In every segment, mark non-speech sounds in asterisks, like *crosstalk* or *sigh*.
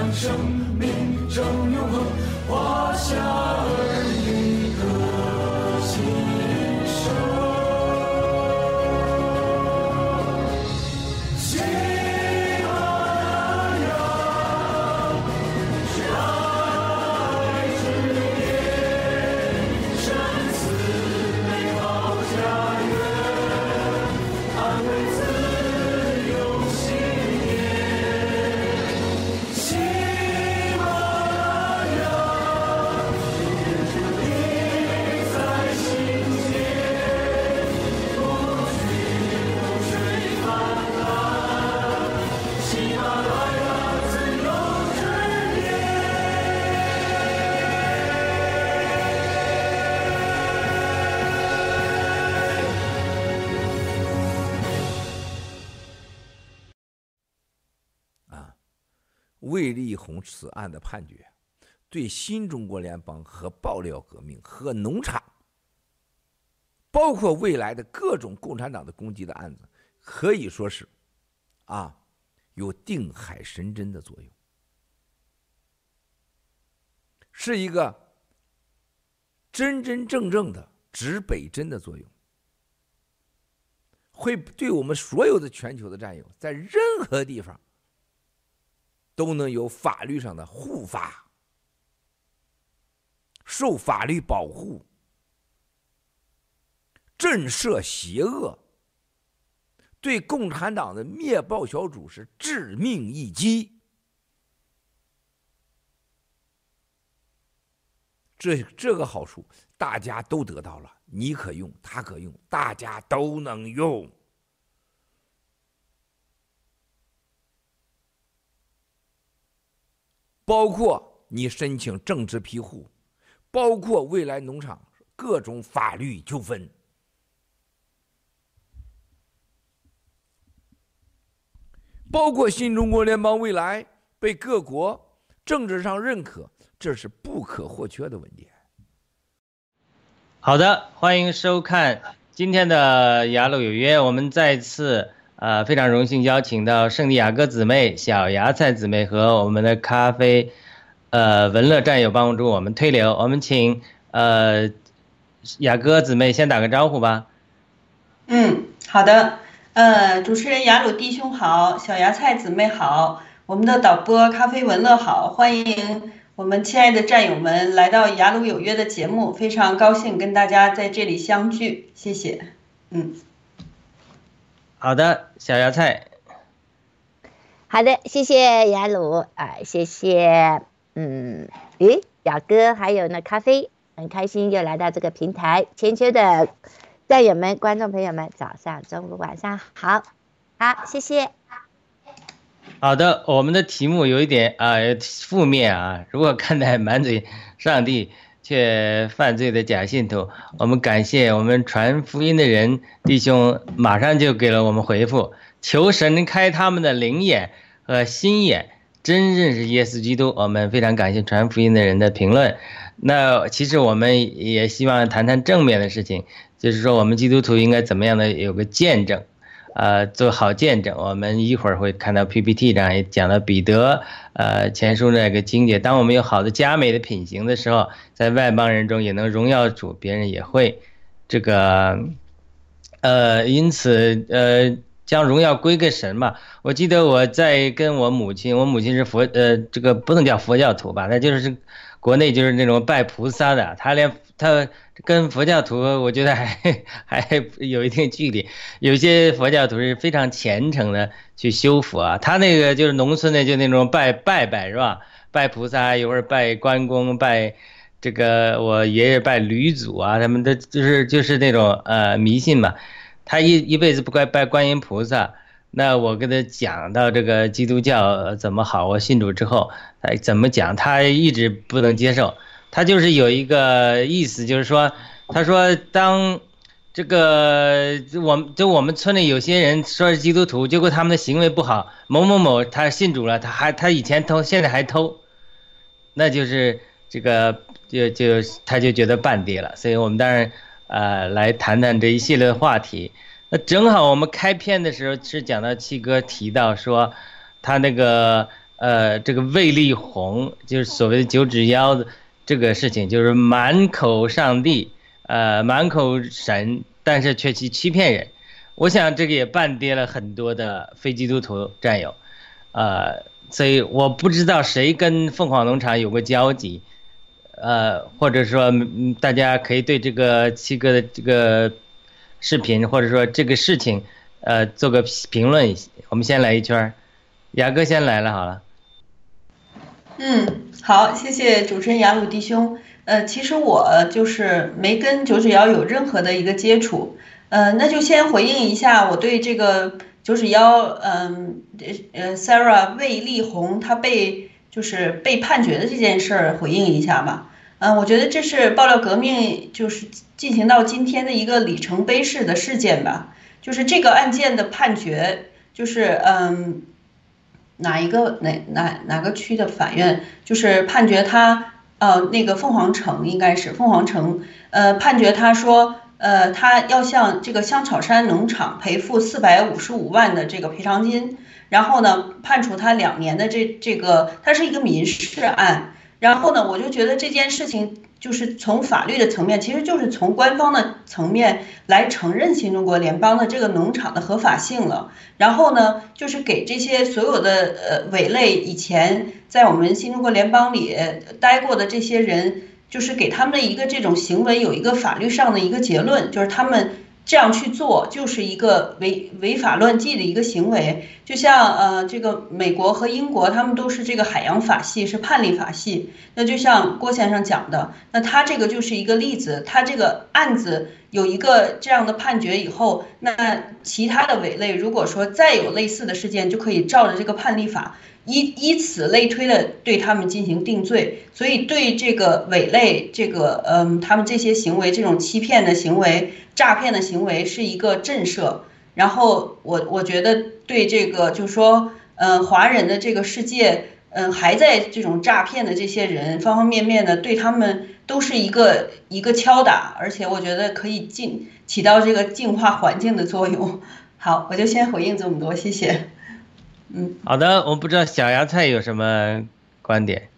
让生命成永恒，华夏儿女此案的判决，对新中国联邦和爆料革命和农场，包括未来的各种共产党的攻击的案子，可以说是，啊，有定海神针的作用，是一个真真正正的指北针的作用，会对我们所有的全球的战友，在任何地方。都能有法律上的护法，受法律保护，震慑邪恶，对共产党的灭暴小组是致命一击。这这个好处大家都得到了，你可用，他可用，大家都能用。包括你申请政治庇护，包括未来农场各种法律纠纷，包括新中国联邦未来被各国政治上认可，这是不可或缺的文件。好的，欢迎收看今天的《雅鲁有约》，我们再次。呃，非常荣幸邀请到圣地亚哥姊妹、小芽菜姊妹和我们的咖啡，呃，文乐战友帮助我们推流。我们请呃雅哥姊妹先打个招呼吧。嗯，好的。呃，主持人雅鲁弟兄好，小芽菜姊妹好，我们的导播咖啡文乐好，欢迎我们亲爱的战友们来到雅鲁有约的节目，非常高兴跟大家在这里相聚，谢谢。嗯。好的，小芽菜。好的，谢谢雅鲁啊，谢谢，嗯，诶，雅哥还有呢，咖啡，很开心又来到这个平台，全球的战友们、观众朋友们，早上、中午、晚上好，好，谢谢。好的，我们的题目有一点啊负面啊，如果看待满嘴上帝。却犯罪的假信徒，我们感谢我们传福音的人弟兄，马上就给了我们回复，求神开他们的灵眼和心眼，真认识耶稣基督。我们非常感谢传福音的人的评论。那其实我们也希望谈谈正面的事情，就是说我们基督徒应该怎么样的有个见证。呃，做好见证。我们一会儿会看到 PPT 上也讲到彼得，呃，前书那个经节。当我们有好的佳美的品行的时候，在外邦人中也能荣耀主，别人也会这个，呃，因此，呃，将荣耀归给神嘛。我记得我在跟我母亲，我母亲是佛，呃，这个不能叫佛教徒吧，那就是国内就是那种拜菩萨的，他连他。跟佛教徒，我觉得还 *laughs* 还有一定距离。有些佛教徒是非常虔诚的去修佛啊，他那个就是农村的，就那种拜拜拜是吧？拜菩萨，一会儿拜关公，拜这个我爷爷拜吕祖啊，他们的就是就是那种呃迷信嘛。他一一辈子不拜拜观音菩萨，那我跟他讲到这个基督教怎么好，我信主之后，他怎么讲，他一直不能接受。他就是有一个意思，就是说，他说当这个我们就我们村里有些人说是基督徒，结果他们的行为不好，某某某他信主了，他还他以前偷，现在还偷，那就是这个就就他就觉得半跌了。所以我们当然呃来谈谈这一系列的话题。那正好我们开篇的时候是讲到七哥提到说，他那个呃这个魏丽红就是所谓的九指妖的这个事情，就是满口上帝，呃满口神，但是却去欺骗人。我想这个也半跌了很多的非基督徒战友，呃，所以我不知道谁跟凤凰农场有过交集，呃，或者说大家可以对这个七哥的这个。视频或者说这个事情，呃，做个评论。我们先来一圈儿，雅哥先来了，好了。嗯，好，谢谢主持人雅鲁弟兄。呃，其实我就是没跟九指妖有任何的一个接触。呃，那就先回应一下我对这个九指妖，嗯，呃，Sarah 魏丽红她被就是被判决的这件事儿回应一下吧。嗯，我觉得这是爆料革命就是进行到今天的一个里程碑式的事件吧。就是这个案件的判决，就是嗯，哪一个哪哪哪个区的法院，就是判决他呃那个凤凰城应该是凤凰城，呃判决他说呃他要向这个香草山农场赔付四百五十五万的这个赔偿金，然后呢判处他两年的这这个，它是一个民事案。然后呢，我就觉得这件事情就是从法律的层面，其实就是从官方的层面来承认新中国联邦的这个农场的合法性了。然后呢，就是给这些所有的呃伪类以前在我们新中国联邦里待过的这些人，就是给他们的一个这种行为有一个法律上的一个结论，就是他们。这样去做就是一个违违法乱纪的一个行为，就像呃，这个美国和英国他们都是这个海洋法系，是判例法系。那就像郭先生讲的，那他这个就是一个例子，他这个案子有一个这样的判决以后，那其他的伪类如果说再有类似的事件，就可以照着这个判例法。以以此类推的对他们进行定罪，所以对这个伪类，这个嗯，他们这些行为，这种欺骗的行为、诈骗的行为是一个震慑。然后我我觉得对这个就是说，嗯，华人的这个世界，嗯，还在这种诈骗的这些人，方方面面的对他们都是一个一个敲打，而且我觉得可以进起到这个净化环境的作用。*laughs* 好，我就先回应这么多，谢谢。嗯，好的，我不知道小芽菜有什么观点。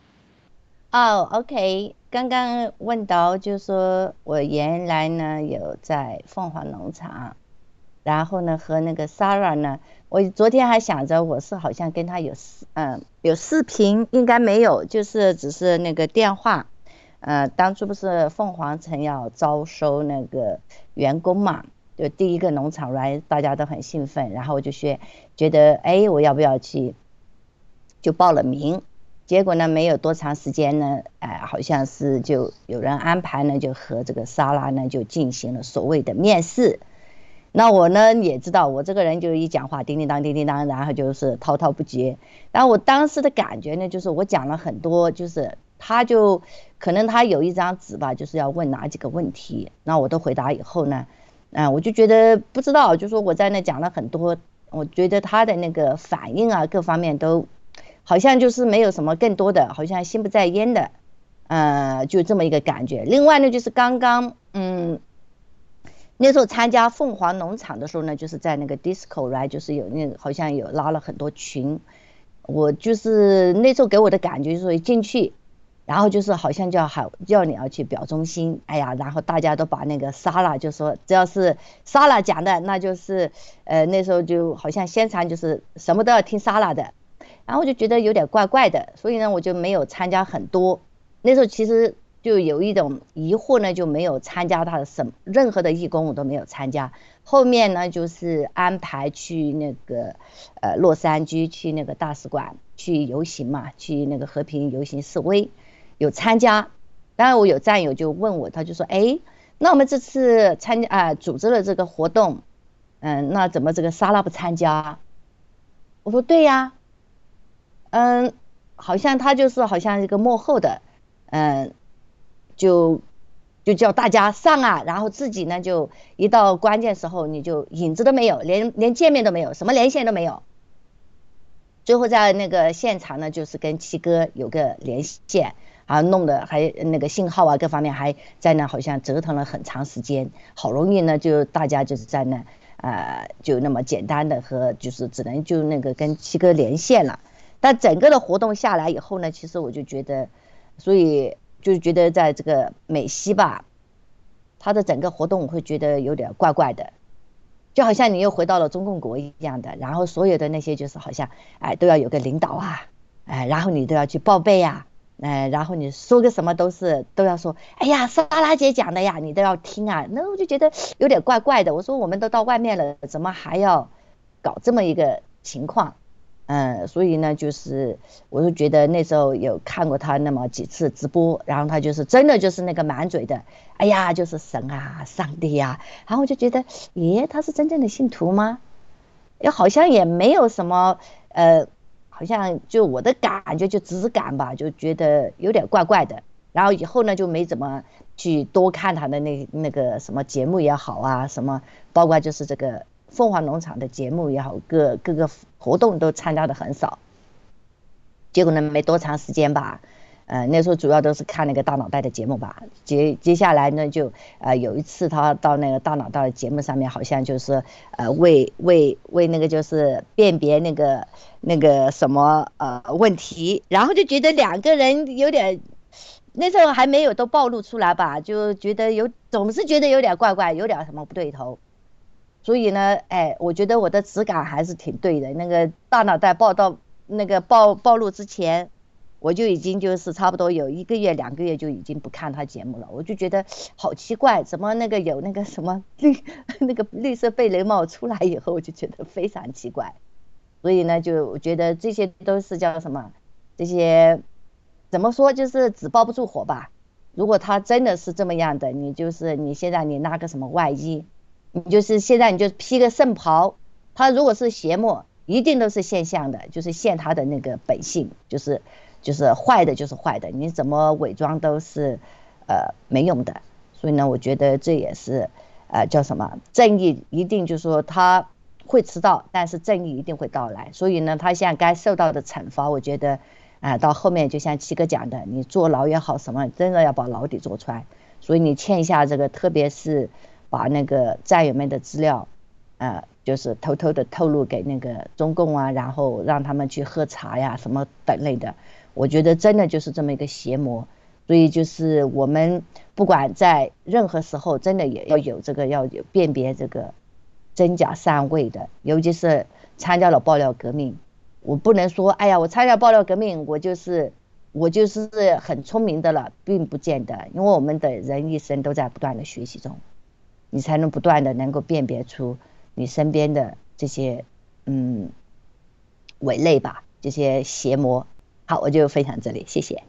哦，OK，刚刚问到，就是说我原来呢有在凤凰农场，然后呢和那个 Sarah 呢，我昨天还想着我是好像跟他有视，嗯，有视频，应该没有，就是只是那个电话。呃，当初不是凤凰城要招收那个员工嘛？就第一个农场来，大家都很兴奋，然后我就学，觉得哎，我要不要去？就报了名，结果呢，没有多长时间呢，哎，好像是就有人安排呢，就和这个莎拉呢就进行了所谓的面试。那我呢也知道，我这个人就一讲话叮叮当叮叮当，然后就是滔滔不绝。然后我当时的感觉呢，就是我讲了很多，就是他就可能他有一张纸吧，就是要问哪几个问题，那我都回答以后呢。啊，我就觉得不知道，就说我在那讲了很多，我觉得他的那个反应啊，各方面都好像就是没有什么更多的，好像心不在焉的，呃，就这么一个感觉。另外呢，就是刚刚，嗯，那时候参加凤凰农场的时候呢，就是在那个 disco 来，就是有那个好像有拉了很多群，我就是那时候给我的感觉就是进去。然后就是好像叫好叫你要去表忠心，哎呀，然后大家都把那个沙拉就说只要是沙拉讲的，那就是呃那时候就好像现场就是什么都要听沙拉的，然后我就觉得有点怪怪的，所以呢我就没有参加很多。那时候其实就有一种疑惑呢，就没有参加他的什任何的义工我都没有参加。后面呢就是安排去那个呃洛杉矶去那个大使馆去游行嘛，去那个和平游行示威。有参加，当然我有战友就问我，他就说：“哎，那我们这次参加啊，组织了这个活动，嗯，那怎么这个沙拉不参加？”我说对呀，嗯，好像他就是好像一个幕后的，嗯，就就叫大家上啊，然后自己呢就一到关键时候你就影子都没有，连连见面都没有，什么连线都没有。最后在那个现场呢，就是跟七哥有个连线，啊，弄得还那个信号啊各方面还在那，好像折腾了很长时间，好容易呢就大家就是在那，呃，就那么简单的和就是只能就那个跟七哥连线了。但整个的活动下来以后呢，其实我就觉得，所以就觉得在这个美西吧，他的整个活动我会觉得有点怪怪的。就好像你又回到了中共国一样的，然后所有的那些就是好像，哎，都要有个领导啊，哎，然后你都要去报备呀，哎，然后你说个什么都是都要说，哎呀，莎拉姐讲的呀，你都要听啊，那我就觉得有点怪怪的。我说我们都到外面了，怎么还要搞这么一个情况？嗯，所以呢，就是我就觉得那时候有看过他那么几次直播，然后他就是真的就是那个满嘴的，哎呀，就是神啊，上帝呀，然后我就觉得，耶，他是真正的信徒吗？又好像也没有什么，呃，好像就我的感觉就直感吧，就觉得有点怪怪的。然后以后呢，就没怎么去多看他的那那个什么节目也好啊，什么，包括就是这个。凤凰农场的节目也好，各各个活动都参加的很少。结果呢，没多长时间吧，呃，那时候主要都是看那个大脑袋的节目吧。接接下来呢，就呃有一次他到那个大脑袋的节目上面，好像就是呃为为为那个就是辨别那个那个什么呃问题，然后就觉得两个人有点，那时候还没有都暴露出来吧，就觉得有总是觉得有点怪怪，有点什么不对头。所以呢，哎，我觉得我的直感还是挺对的。那个大脑袋报道那个暴暴露之前，我就已经就是差不多有一个月、两个月就已经不看他节目了。我就觉得好奇怪，怎么那个有那个什么绿 *laughs* 那个绿色贝雷帽出来以后，我就觉得非常奇怪。所以呢，就我觉得这些都是叫什么？这些怎么说？就是纸包不住火吧。如果他真的是这么样的，你就是你现在你拿个什么外衣？你就是现在你就披个圣袍，他如果是邪魔，一定都是现象的，就是现他的那个本性，就是就是坏的，就是坏的，你怎么伪装都是，呃没用的。所以呢，我觉得这也是，呃叫什么正义一定就是说他会迟到，但是正义一定会到来。所以呢，他现在该受到的惩罚，我觉得，啊到后面就像七哥讲的，你坐牢也好什么，真的要把牢底坐穿。所以你欠下这个，特别是。把那个战友们的资料，呃，就是偷偷的透露给那个中共啊，然后让他们去喝茶呀，什么等类的。我觉得真的就是这么一个邪魔，所以就是我们不管在任何时候，真的也要有这个要有辨别这个真假善伪的。尤其是参加了爆料革命，我不能说，哎呀，我参加爆料革命，我就是我就是很聪明的了，并不见得，因为我们的人一生都在不断的学习中。你才能不断的能够辨别出你身边的这些嗯伪类吧，这些邪魔。好，我就分享这里，谢谢。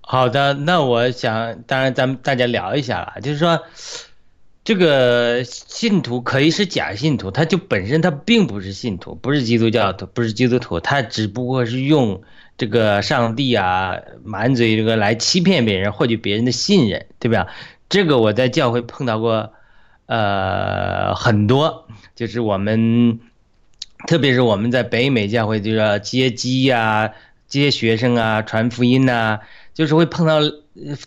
好的，那我想，当然咱们大家聊一下了，就是说，这个信徒可以是假信徒，他就本身他并不是信徒，不是基督教徒，不是基督徒，他只不过是用这个上帝啊满嘴这个来欺骗别人，获取别人的信任，对吧？这个我在教会碰到过，呃，很多，就是我们，特别是我们在北美教会，就是接机呀、接学生啊、传福音呐，就是会碰到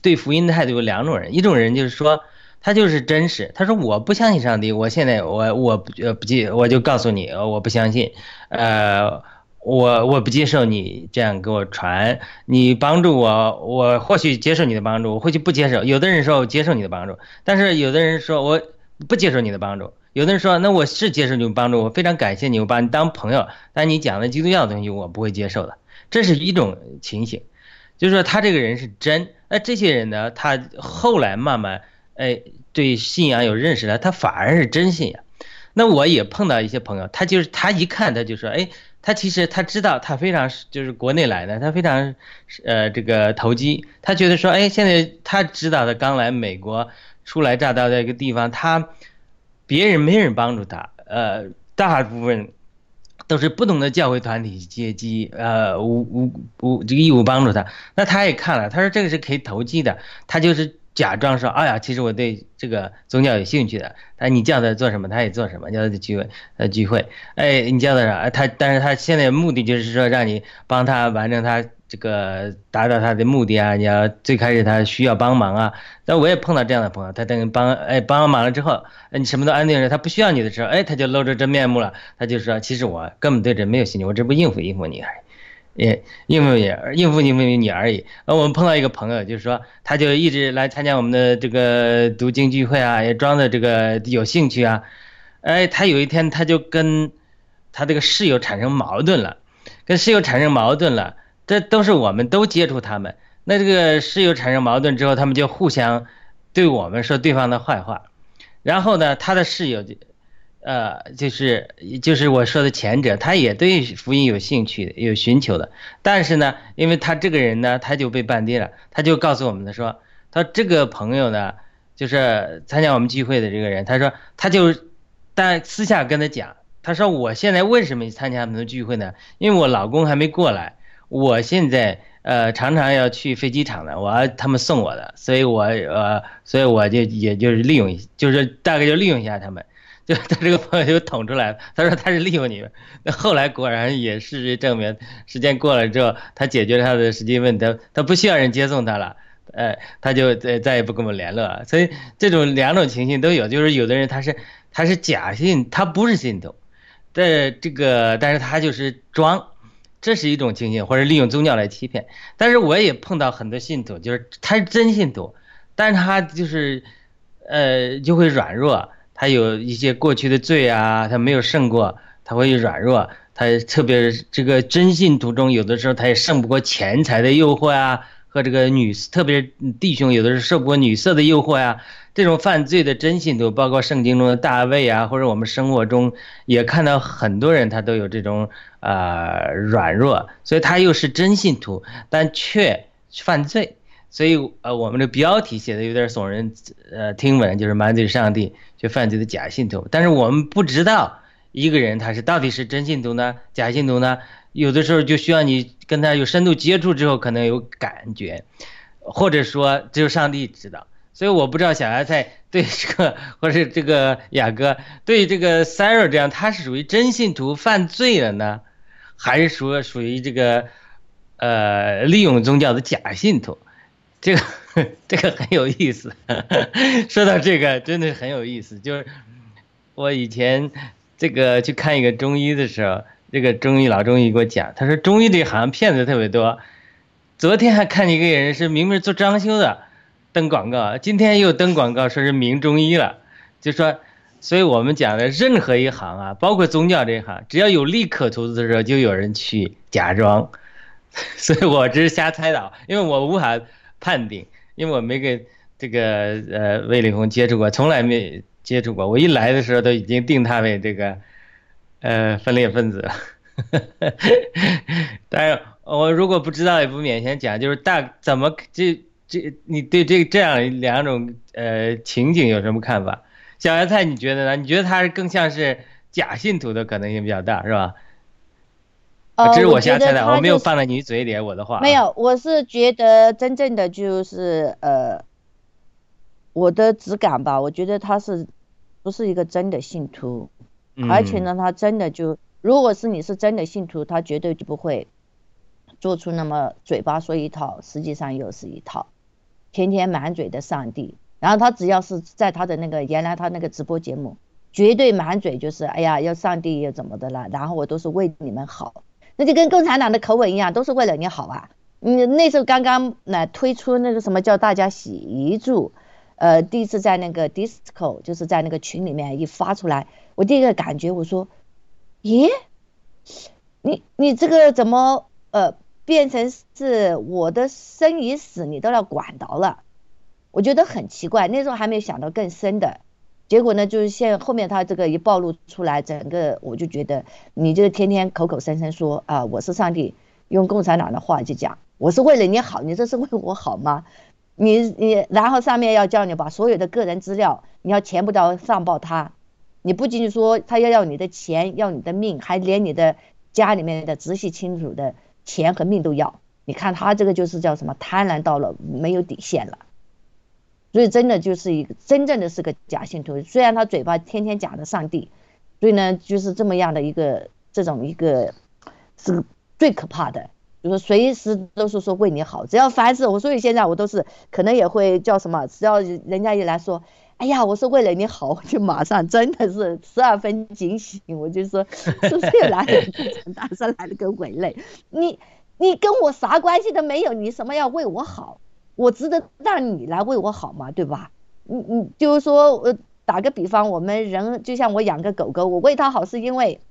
对福音的态度有两种人，一种人就是说他就是真实，他说我不相信上帝，我现在我我不呃不接，我就告诉你我不相信，呃。我我不接受你这样给我传，你帮助我，我或许接受你的帮助，我或许不接受。有的人说我接受你的帮助，但是有的人说我不接受你的帮助。有的人说那我是接受你的帮助，我非常感谢你，我把你当朋友。但你讲的基督教的东西我不会接受的，这是一种情形，就是说他这个人是真。那这些人呢，他后来慢慢哎对信仰有认识了，他反而是真信仰。那我也碰到一些朋友，他就是他一看他就说哎。他其实他知道，他非常就是国内来的，他非常，呃，这个投机。他觉得说，哎，现在他知道他刚来美国，初来乍到的一个地方，他别人没人帮助他，呃，大部分都是不同的教会团体接机，呃，无无无这个义务帮助他。那他也看了，他说这个是可以投机的，他就是假装说，哎呀，其实我对这个宗教有兴趣的。哎，你叫他做什么，他也做什么，叫他聚会，呃，聚会。哎，你叫他啥？他，但是他现在目的就是说让你帮他完成他这个达到他的目的啊。你要最开始他需要帮忙啊，但我也碰到这样的朋友，他等帮，哎，帮忙了之后，哎，你什么都安定了，他不需要你的时候，哎，他就露出真面目了，他就说，其实我根本对这没有兴趣，我这不应付应付你而已。也应付也，应付应付你而已。呃，我们碰到一个朋友，就是说，他就一直来参加我们的这个读经聚会啊，也装的这个有兴趣啊。哎，他有一天他就跟他这个室友产生矛盾了，跟室友产生矛盾了。这都是我们都接触他们。那这个室友产生矛盾之后，他们就互相对我们说对方的坏话。然后呢，他的室友就。呃，就是就是我说的前者，他也对福音有兴趣、有寻求的，但是呢，因为他这个人呢，他就被绊跌了，他就告诉我们的说，他这个朋友呢，就是参加我们聚会的这个人，他说他就，但私下跟他讲，他说我现在为什么参加他们的聚会呢？因为我老公还没过来，我现在呃常常要去飞机场的，我要他们送我的，所以我呃，所以我就也就是利用，就是大概就利用一下他们。*laughs* 就他这个朋友就捅出来了，他说他是利用你们，那后来果然也事实证明，时间过了之后，他解决他的实际问题，他不需要人接送他了，呃，他就再再也不跟我们联络了。所以这种两种情形都有，就是有的人他是他是假信，他不是信徒，这这个但是他就是装，这是一种情形，或者利用宗教来欺骗。但是我也碰到很多信徒，就是他是真信徒，但是他就是呃就会软弱。他有一些过去的罪啊，他没有胜过，他会软弱。他特别这个真信徒中，有的时候他也胜不过钱财的诱惑啊，和这个女，特别弟兄有的是受不过女色的诱惑呀。这种犯罪的真信徒，包括圣经中的大卫啊，或者我们生活中也看到很多人，他都有这种啊软弱，所以他又是真信徒，但却犯罪。所以呃，我们的标题写的有点耸人呃听闻，就是满嘴上帝就犯罪的假信徒。但是我们不知道一个人他是到底是真信徒呢，假信徒呢？有的时候就需要你跟他有深度接触之后，可能有感觉，或者说只有上帝知道。所以我不知道小芽菜对这个，*laughs* 或者这个雅哥对这个 Sarah 这样，他是属于真信徒犯罪了呢，还是说属于这个呃利用宗教的假信徒？这个 *laughs* 这个很有意思，*laughs* 说到这个真的是很有意思。就是我以前这个去看一个中医的时候，这个中医老中医给我讲，他说中医里好像骗子特别多。昨天还看一个人是明明做装修的，登广告，今天又登广告说是名中医了，就说，所以我们讲的任何一行啊，包括宗教这一行，只要有利可图的时候，就有人去假装。*laughs* 所以我只是瞎猜的，因为我无法。判定，因为我没跟这个呃魏立红接触过，从来没接触过。我一来的时候都已经定他为这个呃分裂分子了。*laughs* 但是我如果不知道也不勉强讲，就是大怎么这这你对这这样两种呃情景有什么看法？小芽菜你觉得呢？你觉得他是更像是假信徒的可能性比较大，是吧？这是我瞎猜的，我没有放在你嘴里我的话。没有，我是觉得真正的就是呃，我的直感吧，我觉得他是不是一个真的信徒，而且呢，他真的就如果是你是真的信徒，他绝对就不会做出那么嘴巴说一套，实际上又是一套，天天满嘴的上帝。然后他只要是在他的那个原来他那个直播节目，绝对满嘴就是哎呀要上帝又怎么的了，然后我都是为你们好。那就跟共产党的口吻一样，都是为了你好啊！你那时候刚刚来推出那个什么叫大家洗一注，呃，第一次在那个 disco，就是在那个群里面一发出来，我第一个感觉我说，咦，你你这个怎么呃变成是我的生与死你都要管到了？我觉得很奇怪，那时候还没有想到更深的。结果呢，就是现后面他这个一暴露出来，整个我就觉得你就天天口口声声说啊，我是上帝，用共产党的话就讲，我是为了你好，你这是为我好吗？你你然后上面要叫你把所有的个人资料，你要全部都上报他，你不仅仅说他要要你的钱，要你的命，还连你的家里面的直系亲属的钱和命都要。你看他这个就是叫什么贪婪到了没有底线了。所以真的就是一个真正的是个假信徒，虽然他嘴巴天天讲的上帝，所以呢就是这么样的一个这种一个是最可怕的，就是随时都是说为你好，只要凡事我所以现在我都是可能也会叫什么，只要人家一来说，哎呀，我是为了你好，我就马上真的是十二分警醒，我就说是不是又来了陈大山来了个鬼类，你你跟我啥关系都没有，你什么要为我好？我值得让你来为我好吗？对吧？你你就是说，呃，打个比方，我们人就像我养个狗狗，我为它好是因为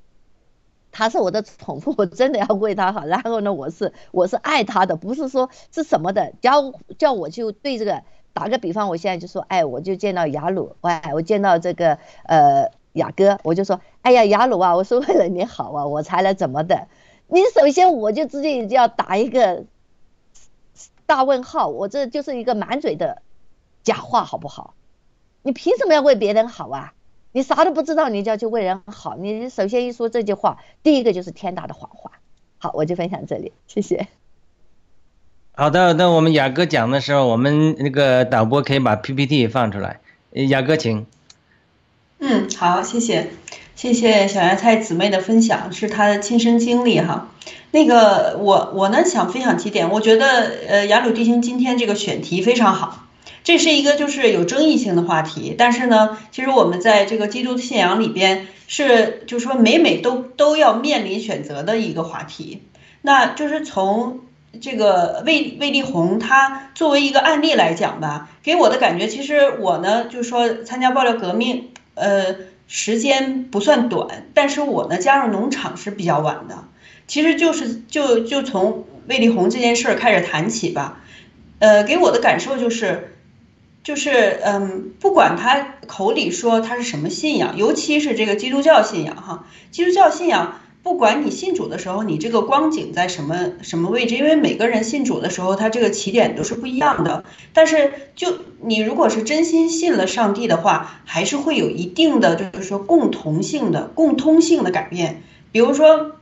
它是我的宠物，我真的要为它好。然后呢，我是我是爱它的，不是说是什么的。叫叫我就对这个打个比方，我现在就说，哎，我就见到雅鲁，哎，我见到这个呃雅哥，我就说，哎呀，雅鲁啊，我是为了你好啊，我才来怎么的。你首先我就直接要打一个。大问号，我这就是一个满嘴的假话，好不好？你凭什么要为别人好啊？你啥都不知道，你就要去为人好？你首先一说这句话，第一个就是天大的谎话。好，我就分享这里，谢谢。好的，那我们雅哥讲的时候，我们那个导播可以把 PPT 放出来。雅哥，请。嗯，好，谢谢，谢谢小芽菜姊妹的分享，是她的亲身经历哈。那个我我呢想分享几点，我觉得呃雅鲁弟兄今天这个选题非常好，这是一个就是有争议性的话题，但是呢，其实我们在这个基督信仰里边是就是说每每都都要面临选择的一个话题，那就是从这个魏魏丽红他作为一个案例来讲吧，给我的感觉其实我呢就是说参加爆料革命，呃时间不算短，但是我呢加入农场是比较晚的。其实就是就就从魏丽红这件事儿开始谈起吧，呃，给我的感受就是，就是嗯，不管他口里说他是什么信仰，尤其是这个基督教信仰哈，基督教信仰，不管你信主的时候，你这个光景在什么什么位置，因为每个人信主的时候，他这个起点都是不一样的。但是就你如果是真心信了上帝的话，还是会有一定的就是说共同性的共通性的改变，比如说。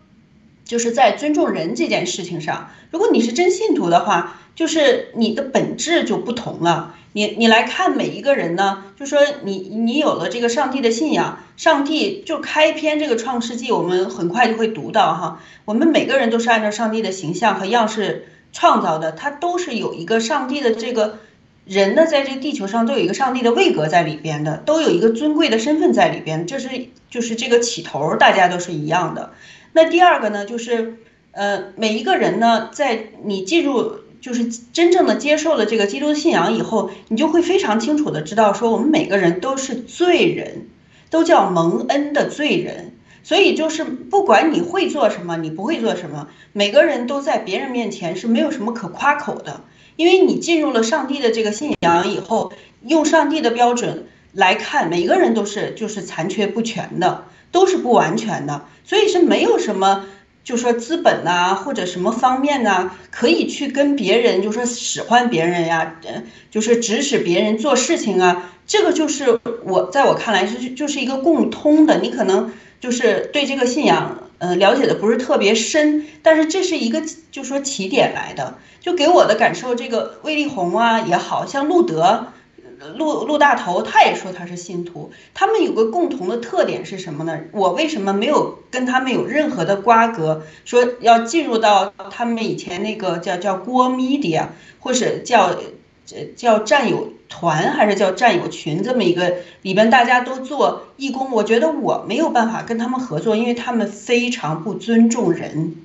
就是在尊重人这件事情上，如果你是真信徒的话，就是你的本质就不同了。你你来看每一个人呢，就说你你有了这个上帝的信仰，上帝就开篇这个创世纪，我们很快就会读到哈，我们每个人都是按照上帝的形象和样式创造的，他都是有一个上帝的这个人呢，在这个地球上都有一个上帝的位格在里边的，都有一个尊贵的身份在里边，这是就是这个起头，大家都是一样的。那第二个呢，就是，呃，每一个人呢，在你进入就是真正的接受了这个基督信仰以后，你就会非常清楚的知道，说我们每个人都是罪人，都叫蒙恩的罪人。所以就是不管你会做什么，你不会做什么，每个人都在别人面前是没有什么可夸口的，因为你进入了上帝的这个信仰以后，用上帝的标准来看，每个人都是就是残缺不全的。都是不完全的，所以是没有什么，就说资本呐，或者什么方面呢，可以去跟别人，就说使唤别人呀，呃，就是指使别人做事情啊，这个就是我在我看来是就是一个共通的。你可能就是对这个信仰，呃，了解的不是特别深，但是这是一个就说起点来的，就给我的感受，这个魏丽红啊也好像路德。陆陆大头他也说他是信徒，他们有个共同的特点是什么呢？我为什么没有跟他们有任何的瓜葛？说要进入到他们以前那个叫叫郭 media，或者叫叫战友团，还是叫战友群这么一个里边，大家都做义工。我觉得我没有办法跟他们合作，因为他们非常不尊重人，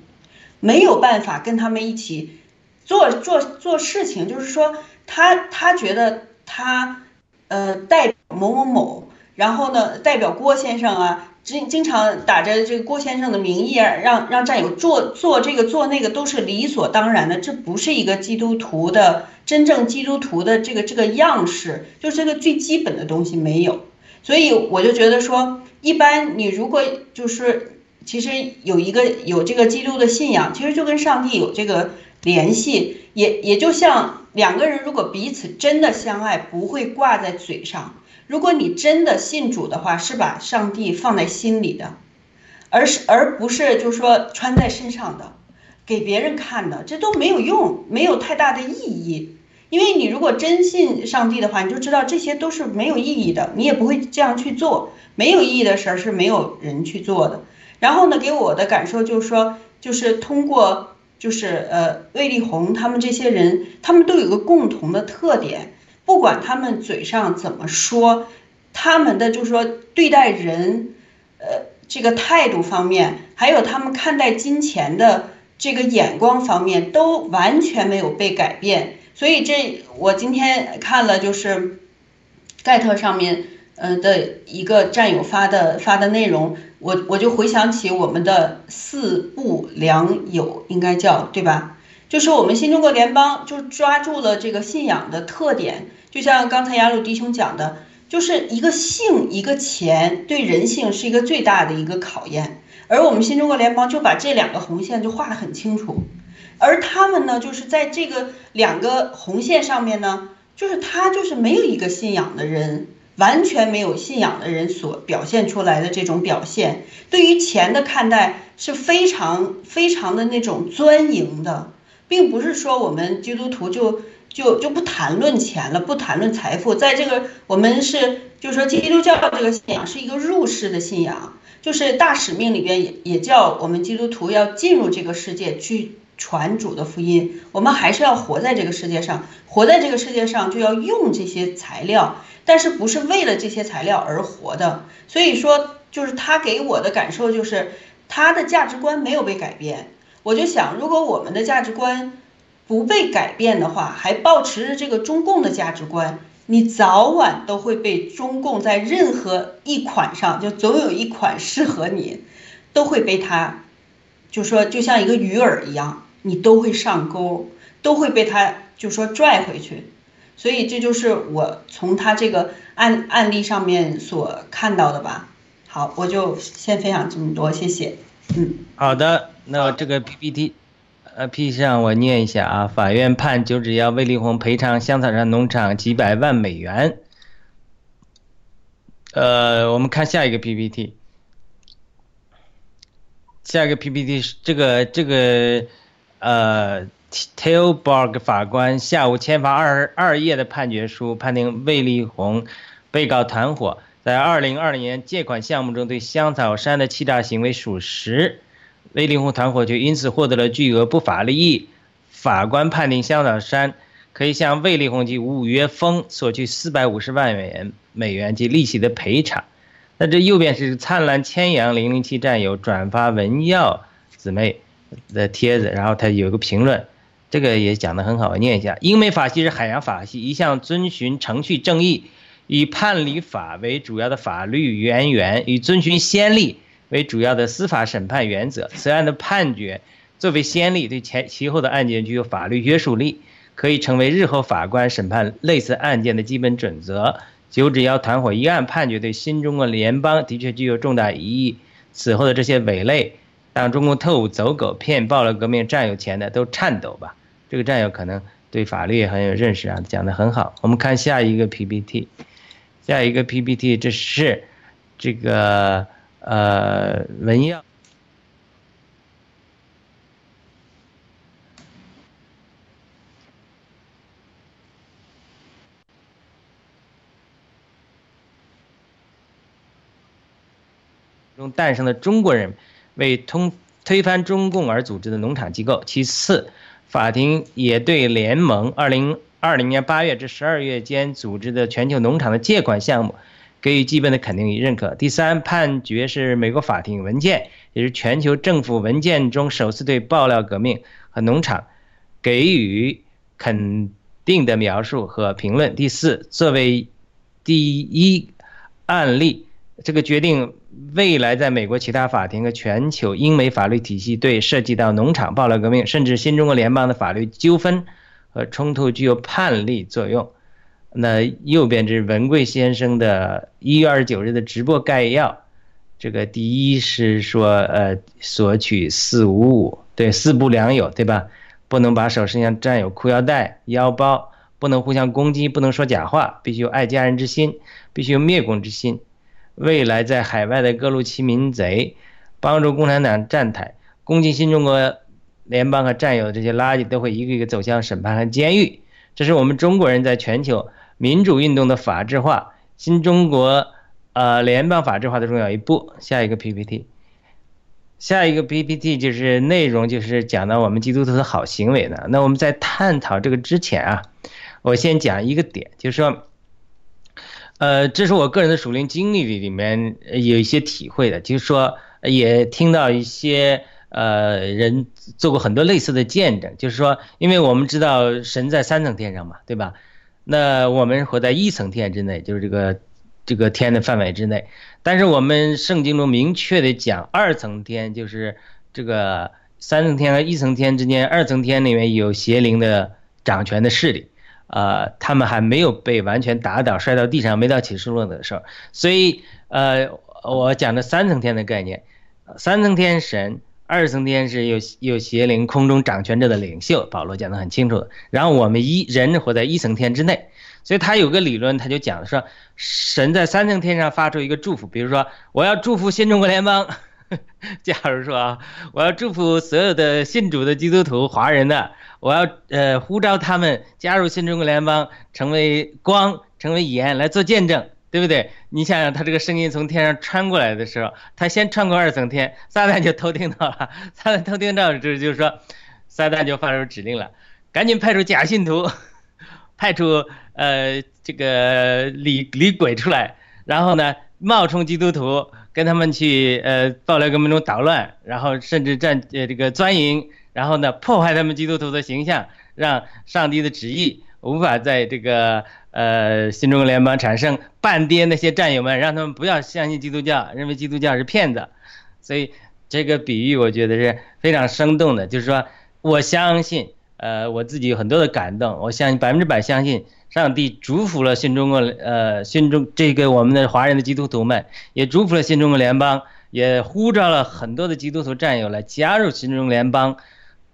没有办法跟他们一起做做做事情。就是说，他他觉得。他，呃，代表某某某，然后呢，代表郭先生啊，经经常打着这个郭先生的名义，让让战友做做这个做那个，都是理所当然的。这不是一个基督徒的真正基督徒的这个这个样式，就这个最基本的东西没有。所以我就觉得说，一般你如果就是其实有一个有这个基督的信仰，其实就跟上帝有这个联系，也也就像。两个人如果彼此真的相爱，不会挂在嘴上。如果你真的信主的话，是把上帝放在心里的，而是而不是就是说穿在身上的，给别人看的，这都没有用，没有太大的意义。因为你如果真信上帝的话，你就知道这些都是没有意义的，你也不会这样去做。没有意义的事儿是没有人去做的。然后呢，给我的感受就是说，就是通过，就是呃，魏丽红他们这些人，他们都有个共同的特点，不管他们嘴上怎么说，他们的就是说对待人，呃，这个态度方面，还有他们看待金钱的这个眼光方面，都完全没有被改变。所以这我今天看了就是盖特上面。嗯的一个战友发的发的内容，我我就回想起我们的四不良友，应该叫对吧？就是我们新中国联邦就抓住了这个信仰的特点，就像刚才雅鲁弟兄讲的，就是一个性一个钱，对人性是一个最大的一个考验。而我们新中国联邦就把这两个红线就画得很清楚，而他们呢，就是在这个两个红线上面呢，就是他就是没有一个信仰的人。完全没有信仰的人所表现出来的这种表现，对于钱的看待是非常非常的那种钻营的，并不是说我们基督徒就就就不谈论钱了，不谈论财富。在这个我们是就是说基督教这个信仰是一个入世的信仰，就是大使命里边也也叫我们基督徒要进入这个世界去传主的福音。我们还是要活在这个世界上，活在这个世界上就要用这些材料。但是不是为了这些材料而活的，所以说就是他给我的感受就是他的价值观没有被改变。我就想，如果我们的价值观不被改变的话，还保持着这个中共的价值观，你早晚都会被中共在任何一款上，就总有一款适合你，都会被他，就说就像一个鱼饵一样，你都会上钩，都会被他就说拽回去。所以这就是我从他这个案案例上面所看到的吧。好，我就先分享这么多，谢谢。嗯，好的，那这个 PPT，呃，P 上我念一下啊。法院判九指窑魏丽红赔偿香草山农场几百万美元。呃，我们看下一个 PPT，下一个 PPT 是这个这个呃。Tailberg 法官下午签发二二页的判决书，判定魏丽红被告团伙在2020年借款项目中对香草山的欺诈行为属实，魏丽红团伙就因此获得了巨额不法利益。法官判定香草山可以向魏丽红及五月峰索取450万元美元及利息的赔偿。那这右边是灿烂千阳零零七战友转发文耀姊妹的帖子，然后他有一个评论。这个也讲得很好，我念一下：英美法系是海洋法系，一向遵循程序正义，以判例法为主要的法律渊源，以遵循先例为主要的司法审判原则。此案的判决作为先例，对前其后的案件具有法律约束力，可以成为日后法官审判类似案件的基本准则。九指妖团伙一案判决对新中国联邦的确具有重大意义。此后的这些伪类，当中共特务走狗骗爆了革命战友钱的，都颤抖吧。这个战友可能对法律也很有认识啊，讲的很好。我们看下一个 PPT，下一个 PPT，这是这个呃文耀中诞生的中国人为通推翻中共而组织的农场机构。其次。法庭也对联盟二零二零年八月至十二月间组织的全球农场的借款项目给予基本的肯定与认可。第三，判决是美国法庭文件，也是全球政府文件中首次对爆料革命和农场给予肯定的描述和评论。第四，作为第一案例。这个决定未来在美国其他法庭和全球英美法律体系对涉及到农场暴乱革命甚至新中国联邦的法律纠纷和冲突具有判例作用。那右边是文贵先生的一月二十九日的直播概要。这个第一是说，呃，索取四五五，对，四不良友，对吧？不能把手伸向占有裤腰带、腰包。不能互相攻击，不能说假话，必须有爱家人之心，必须有灭共之心。未来在海外的各路欺民贼，帮助共产党站台，攻击新中国联邦和战友的这些垃圾，都会一个一个走向审判和监狱。这是我们中国人在全球民主运动的法治化，新中国呃联邦法治化的重要一步。下一个 PPT，下一个 PPT 就是内容，就是讲到我们基督徒的好行为呢。那我们在探讨这个之前啊，我先讲一个点，就是说。呃，这是我个人的属灵经历里里面有一些体会的，就是说也听到一些呃人做过很多类似的见证，就是说，因为我们知道神在三层天上嘛，对吧？那我们活在一层天之内，就是这个这个天的范围之内，但是我们圣经中明确的讲二层天，就是这个三层天和一层天之间，二层天里面有邪灵的掌权的势力。呃，他们还没有被完全打倒，摔到地上，没到启示录的时候，所以呃，我讲的三层天的概念，三层天神，二层天是有有邪灵空中掌权者的领袖，保罗讲的很清楚。然后我们一人活在一层天之内，所以他有个理论，他就讲说，神在三层天上发出一个祝福，比如说我要祝福新中国联邦，*laughs* 假如说啊，我要祝福所有的信主的基督徒华人的。我要呃呼召他们加入新中国联邦，成为光，成为盐来做见证，对不对？你想想，他这个声音从天上穿过来的时候，他先穿过二层天，撒旦就偷听到了。*laughs* 撒旦偷听到这就是说，撒旦就发出指令了，赶紧派出假信徒，*laughs* 派出呃这个李李鬼出来，然后呢冒充基督徒，跟他们去呃爆料革命中捣乱，然后甚至占呃这个钻营。然后呢，破坏他们基督徒的形象，让上帝的旨意无法在这个呃新中国联邦产生，半跌那些战友们，让他们不要相信基督教，认为基督教是骗子。所以这个比喻我觉得是非常生动的，就是说我相信，呃，我自己有很多的感动，我相信百分之百相信上帝祝福了新中国，呃，新中这个我们的华人的基督徒们，也祝福了新中国联邦，也呼召了很多的基督徒战友来加入新中国联邦。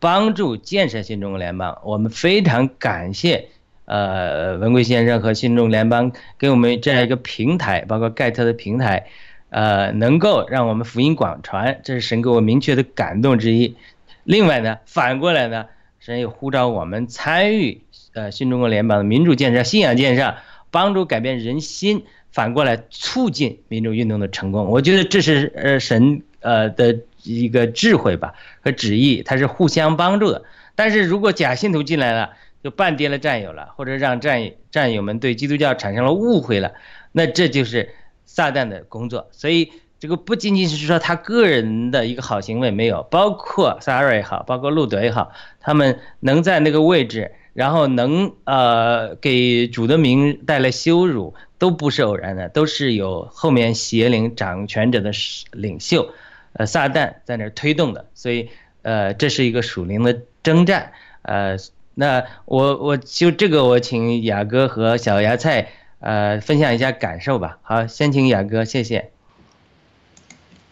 帮助建设新中国联邦，我们非常感谢，呃，文贵先生和新中国联邦给我们这样一个平台，包括盖特的平台，呃，能够让我们福音广传，这是神给我明确的感动之一。另外呢，反过来呢，神又呼召我们参与，呃，新中国联邦的民主建设、信仰建设，帮助改变人心，反过来促进民主运动的成功。我觉得这是呃神呃的。一个智慧吧和旨意，它是互相帮助的。但是如果假信徒进来了，就半跌了战友了，或者让战战友们对基督教产生了误会了，那这就是撒旦的工作。所以这个不仅仅是说他个人的一个好行为没有，包括萨尔也好，包括路德也好，他们能在那个位置，然后能呃给主的名带来羞辱，都不是偶然的，都是有后面邪灵掌权者的领袖。呃，撒旦在那推动的，所以，呃，这是一个属灵的征战。呃，那我我就这个，我请雅哥和小芽菜，呃，分享一下感受吧。好，先请雅哥，谢谢。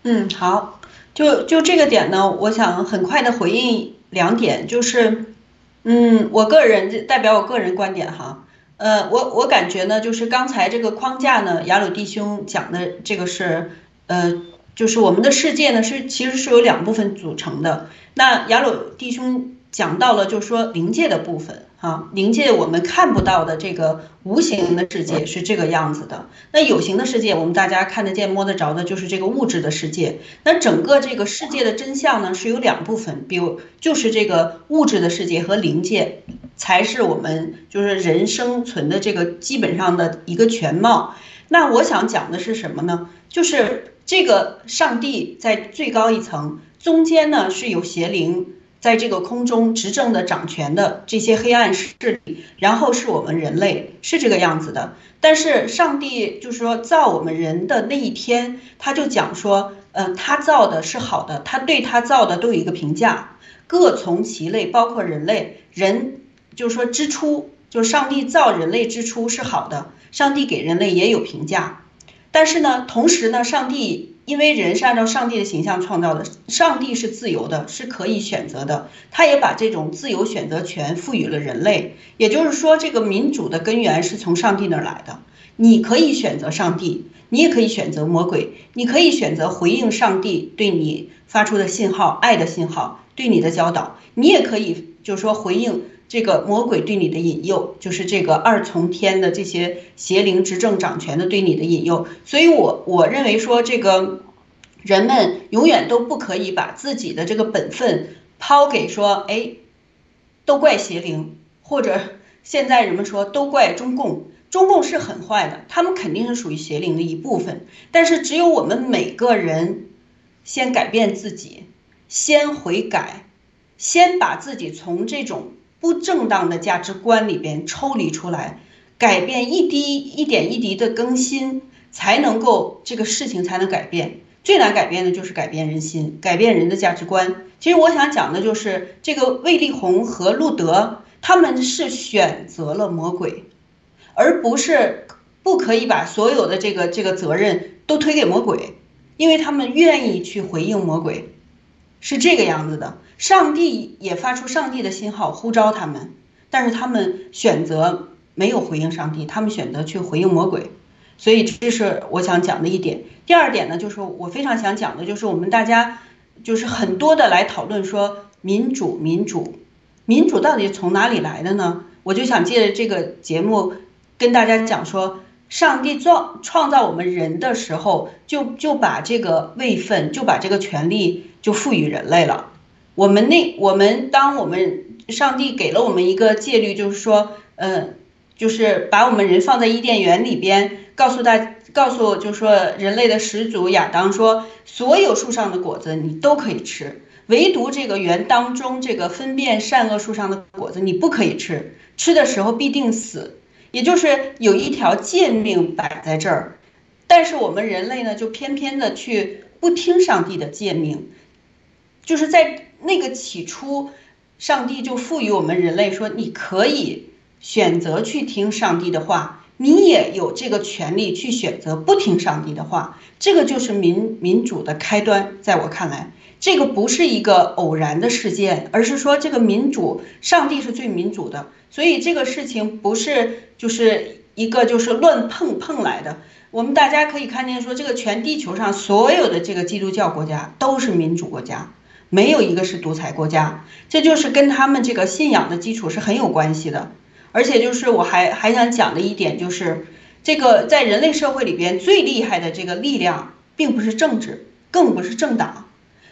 嗯，好，就就这个点呢，我想很快的回应两点，就是，嗯，我个人代表我个人观点哈，呃，我我感觉呢，就是刚才这个框架呢，雅鲁弟兄讲的这个是，呃。就是我们的世界呢，是其实是由两部分组成的。那雅鲁弟兄讲到了，就是说灵界的部分，啊，灵界我们看不到的这个无形的世界是这个样子的。那有形的世界，我们大家看得见、摸得着的，就是这个物质的世界。那整个这个世界的真相呢，是有两部分，比如就是这个物质的世界和灵界，才是我们就是人生存的这个基本上的一个全貌。那我想讲的是什么呢？就是。这个上帝在最高一层，中间呢是有邪灵在这个空中执政的掌权的这些黑暗势力，然后是我们人类是这个样子的。但是上帝就是说造我们人的那一天，他就讲说，嗯，他造的是好的，他对他造的都有一个评价，各从其类，包括人类，人就是说之初，就是上帝造人类之初是好的，上帝给人类也有评价。但是呢，同时呢，上帝因为人是按照上帝的形象创造的，上帝是自由的，是可以选择的。他也把这种自由选择权赋予了人类。也就是说，这个民主的根源是从上帝那儿来的。你可以选择上帝，你也可以选择魔鬼，你可以选择回应上帝对你发出的信号、爱的信号、对你的教导，你也可以就是说回应这个魔鬼对你的引诱，就是这个二重天的这些邪灵执政掌权的对你的引诱。所以，我我认为说，这个人们永远都不可以把自己的这个本分抛给说，哎，都怪邪灵，或者现在人们说都怪中共。中共是很坏的，他们肯定是属于邪灵的一部分。但是只有我们每个人先改变自己，先悔改，先把自己从这种不正当的价值观里边抽离出来，改变一滴一点一滴的更新，才能够这个事情才能改变。最难改变的就是改变人心，改变人的价值观。其实我想讲的就是这个魏丽红和路德，他们是选择了魔鬼。而不是不可以把所有的这个这个责任都推给魔鬼，因为他们愿意去回应魔鬼，是这个样子的。上帝也发出上帝的信号呼召他们，但是他们选择没有回应上帝，他们选择去回应魔鬼。所以这是我想讲的一点。第二点呢，就是我非常想讲的，就是我们大家就是很多的来讨论说民主，民主，民主到底从哪里来的呢？我就想借着这个节目。跟大家讲说，上帝创创造我们人的时候，就就把这个位分，就把这个权利就赋予人类了。我们那我们当我们上帝给了我们一个戒律，就是说，嗯，就是把我们人放在伊甸园里边，告诉大告诉就是说人类的始祖亚当说，所有树上的果子你都可以吃，唯独这个园当中这个分辨善恶树上的果子你不可以吃，吃的时候必定死。也就是有一条诫命摆在这儿，但是我们人类呢，就偏偏的去不听上帝的诫命，就是在那个起初，上帝就赋予我们人类说，你可以选择去听上帝的话，你也有这个权利去选择不听上帝的话，这个就是民民主的开端，在我看来。这个不是一个偶然的事件，而是说这个民主，上帝是最民主的，所以这个事情不是就是一个就是乱碰碰来的。我们大家可以看见，说这个全地球上所有的这个基督教国家都是民主国家，没有一个是独裁国家，这就是跟他们这个信仰的基础是很有关系的。而且就是我还还想讲的一点就是，这个在人类社会里边最厉害的这个力量，并不是政治，更不是政党。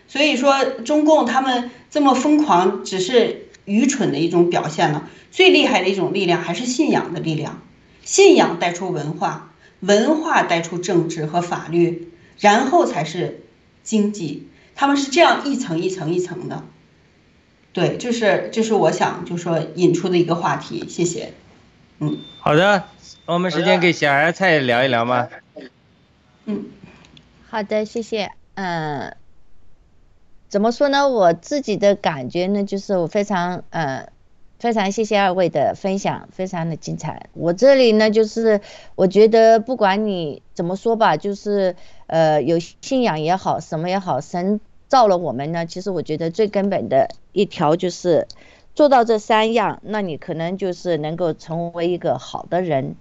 所以说，中共他们这么疯狂，只是愚蠢的一种表现了。最厉害的一种力量还是信仰的力量，信仰带出文化，文化带出政治和法律，然后才是经济。他们是这样一层一层一层的。对，就是就是我想就说引出的一个话题。谢谢。嗯，好的，我们时间给小芽菜聊一聊吗？嗯，好的，谢谢。嗯。怎么说呢？我自己的感觉呢，就是我非常呃，非常谢谢二位的分享，非常的精彩。我这里呢，就是我觉得不管你怎么说吧，就是呃，有信仰也好，什么也好，神造了我们呢，其实我觉得最根本的一条就是做到这三样，那你可能就是能够成为一个好的人。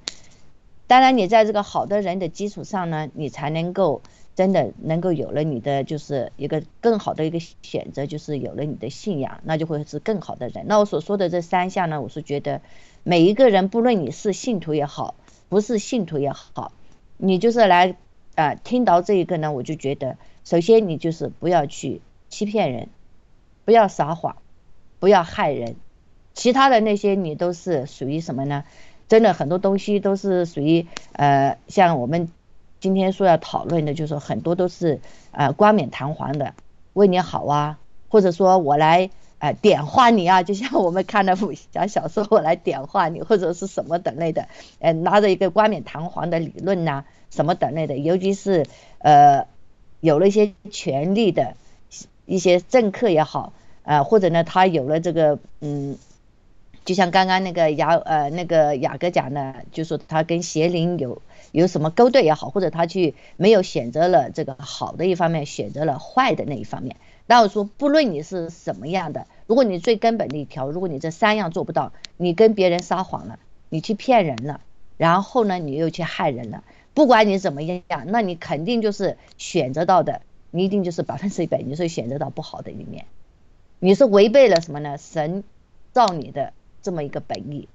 当然，你在这个好的人的基础上呢，你才能够。真的能够有了你的，就是一个更好的一个选择，就是有了你的信仰，那就会是更好的人。那我所说的这三项呢，我是觉得每一个人，不论你是信徒也好，不是信徒也好，你就是来啊听到这一个呢，我就觉得，首先你就是不要去欺骗人，不要撒谎，不要害人，其他的那些你都是属于什么呢？真的很多东西都是属于呃，像我们。今天说要讨论的，就是说很多都是呃冠冕堂皇的，为你好啊，或者说我来呃点化你啊，就像我们看的武侠小说，我来点化你，或者是什么等类的，呃拿着一个冠冕堂皇的理论呐，什么等类的，尤其是呃有了一些权力的一些政客也好，呃或者呢他有了这个嗯就像刚刚那个雅呃那个雅哥讲的，就说他跟邪灵有有什么勾兑也好，或者他去没有选择了这个好的一方面，选择了坏的那一方面。那我说，不论你是什么样的，如果你最根本的一条，如果你这三样做不到，你跟别人撒谎了，你去骗人了，然后呢，你又去害人了，不管你怎么样，*laughs* 那你肯定就是选择到的，你一定就是百分之一百，你是选择到不好的一面，你是违背了什么呢？神造你的这么一个本意。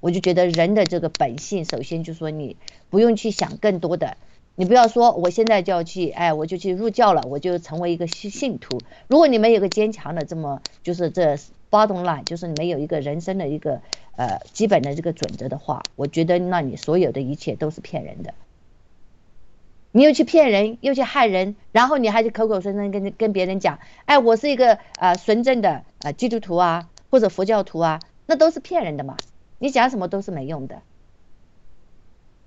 我就觉得人的这个本性，首先就说你不用去想更多的，你不要说我现在就要去，哎，我就去入教了，我就成为一个信信徒。如果你们有个坚强的这么就是这 bottom line，就是你们有一个人生的一个呃基本的这个准则的话，我觉得那你所有的一切都是骗人的。你又去骗人，又去害人，然后你还去口口声声跟跟别人讲，哎，我是一个呃纯正的呃基督徒啊，或者佛教徒啊，那都是骗人的嘛。你讲什么都是没用的。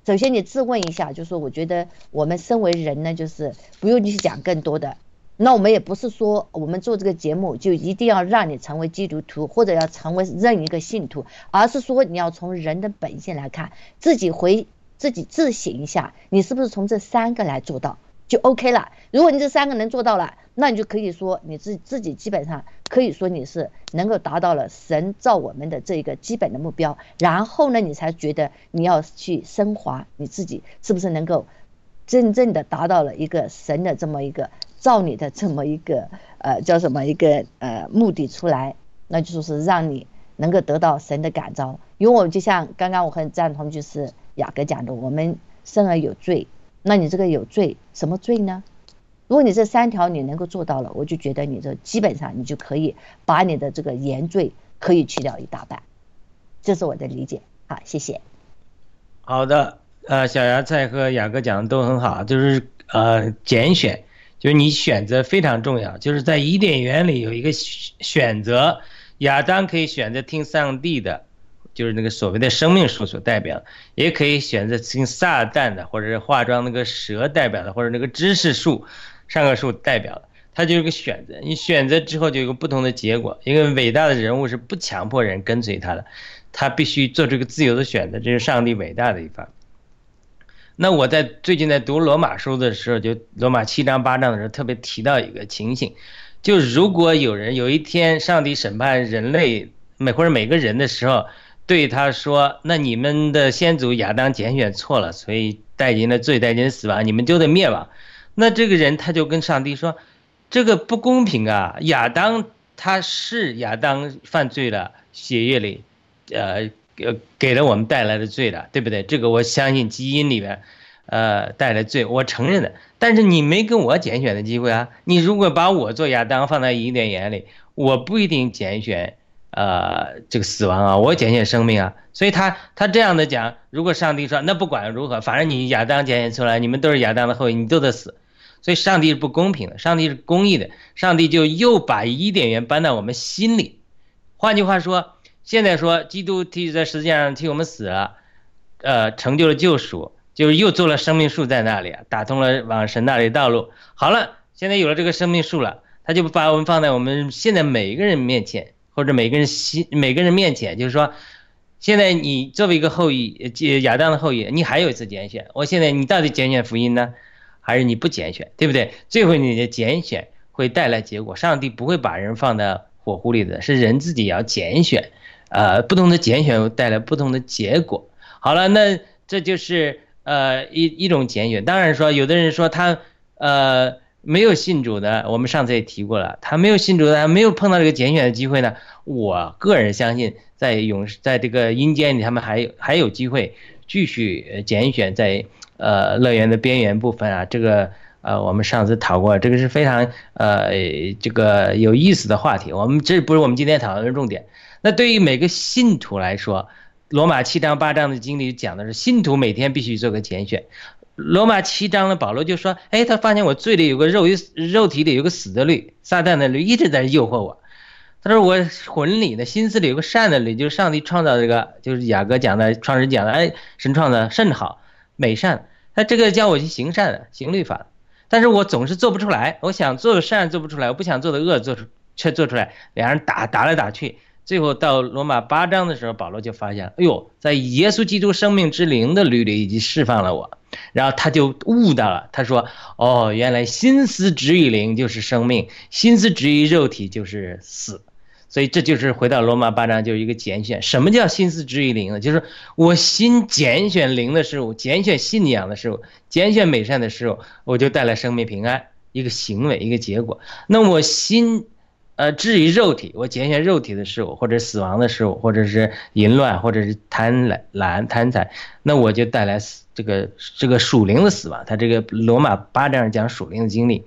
首先，你自问一下，就是说，我觉得我们身为人呢，就是不用去讲更多的。那我们也不是说我们做这个节目就一定要让你成为基督徒，或者要成为任一个信徒，而是说你要从人的本性来看，自己回自己自省一下，你是不是从这三个来做到就 OK 了。如果你这三个能做到了，那你就可以说你自自己基本上可以说你是能够达到了神造我们的这一个基本的目标，然后呢，你才觉得你要去升华你自己是不是能够真正的达到了一个神的这么一个造你的这么一个呃叫什么一个呃目的出来，那就是让你能够得到神的感召。因为我就像刚刚我很赞同就是雅各讲的，我们生而有罪，那你这个有罪什么罪呢？如果你这三条你能够做到了，我就觉得你这基本上你就可以把你的这个原罪可以去掉一大半，这是我的理解。好，谢谢。好的，呃，小芽菜和雅哥讲的都很好，就是呃拣选，就是你选择非常重要，就是在伊甸园里有一个选择，亚当可以选择听上帝的，就是那个所谓的生命树所代表，也可以选择听撒旦的，或者是化妆那个蛇代表的，或者那个知识树。上个树代表的，它就是个选择。你选择之后就有个不同的结果。一个伟大的人物是不强迫人跟随他的，他必须做出个自由的选择。这是上帝伟大的一方。那我在最近在读罗马书的时候，就罗马七章八章的时候，特别提到一个情形，就如果有人有一天上帝审判人类每或者每个人的时候，对他说：“那你们的先祖亚当拣选错了，所以带进了罪，带进死亡，你们就得灭亡。”那这个人他就跟上帝说：“这个不公平啊！亚当他是亚当犯罪了，血液里，呃呃给了我们带来的罪的，对不对？这个我相信基因里面，呃带来罪，我承认的。但是你没跟我拣选的机会啊！你如果把我做亚当放在伊甸园里，我不一定拣选呃这个死亡啊，我拣选生命啊。所以他他这样的讲，如果上帝说那不管如何，反正你亚当拣选出来，你们都是亚当的后裔，你都得死。”所以，上帝是不公平的，上帝是公义的，上帝就又把伊甸园搬到我们心里。换句话说，现在说基督替在世界上替我们死了，呃，成就了救赎，就是又做了生命树在那里，打通了往神那里道路。好了，现在有了这个生命树了，他就把我们放在我们现在每一个人面前，或者每个人心每个人面前，就是说，现在你作为一个后裔，亚当的后裔，你还有一次拣选。我现在你到底拣选福音呢？还是你不拣选，对不对？最后你的拣选会带来结果。上帝不会把人放在火狐里的，是人自己要拣选。呃，不同的拣选带来不同的结果。好了，那这就是呃一一种拣选。当然说，有的人说他呃没有信主的，我们上次也提过了，他没有信主的，没有碰到这个拣选的机会呢。我个人相信，在永在这个阴间里，他们还还有机会继续拣选在。呃，乐园的边缘部分啊，这个呃，我们上次讨过，这个是非常呃这个有意思的话题。我们这不是我们今天讨论的重点。那对于每个信徒来说，罗马七章八章的经历讲的是信徒每天必须做个拣选。罗马七章的保罗就说，哎，他发现我罪里有个肉肉体里有个死的律，撒旦的律一直在诱惑我。他说我魂里的心思里有个善的律，就是上帝创造这个，就是雅各讲的，创始讲的，哎，神创造甚好。美善，他这个叫我去行善，行律法，但是我总是做不出来。我想做的善做不出来，我不想做的恶做出却做出来，两人打打来打去，最后到罗马八章的时候，保罗就发现，哎呦，在耶稣基督生命之灵的律里已经释放了我，然后他就悟到了，他说，哦，原来心思止于灵就是生命，心思止于肉体就是死。所以这就是回到罗马八章，就是一个拣选。什么叫心思之于灵呢？就是我心拣选灵的事物，拣选信仰的事物，拣选美善的事物，我就带来生命平安，一个行为，一个结果。那我心，呃，至于肉体，我拣选肉体的事物，或者死亡的事物，或者是淫乱，或者是贪婪、贪财，那我就带来死这个这个属灵的死亡。他这个罗马八章讲属灵的经历，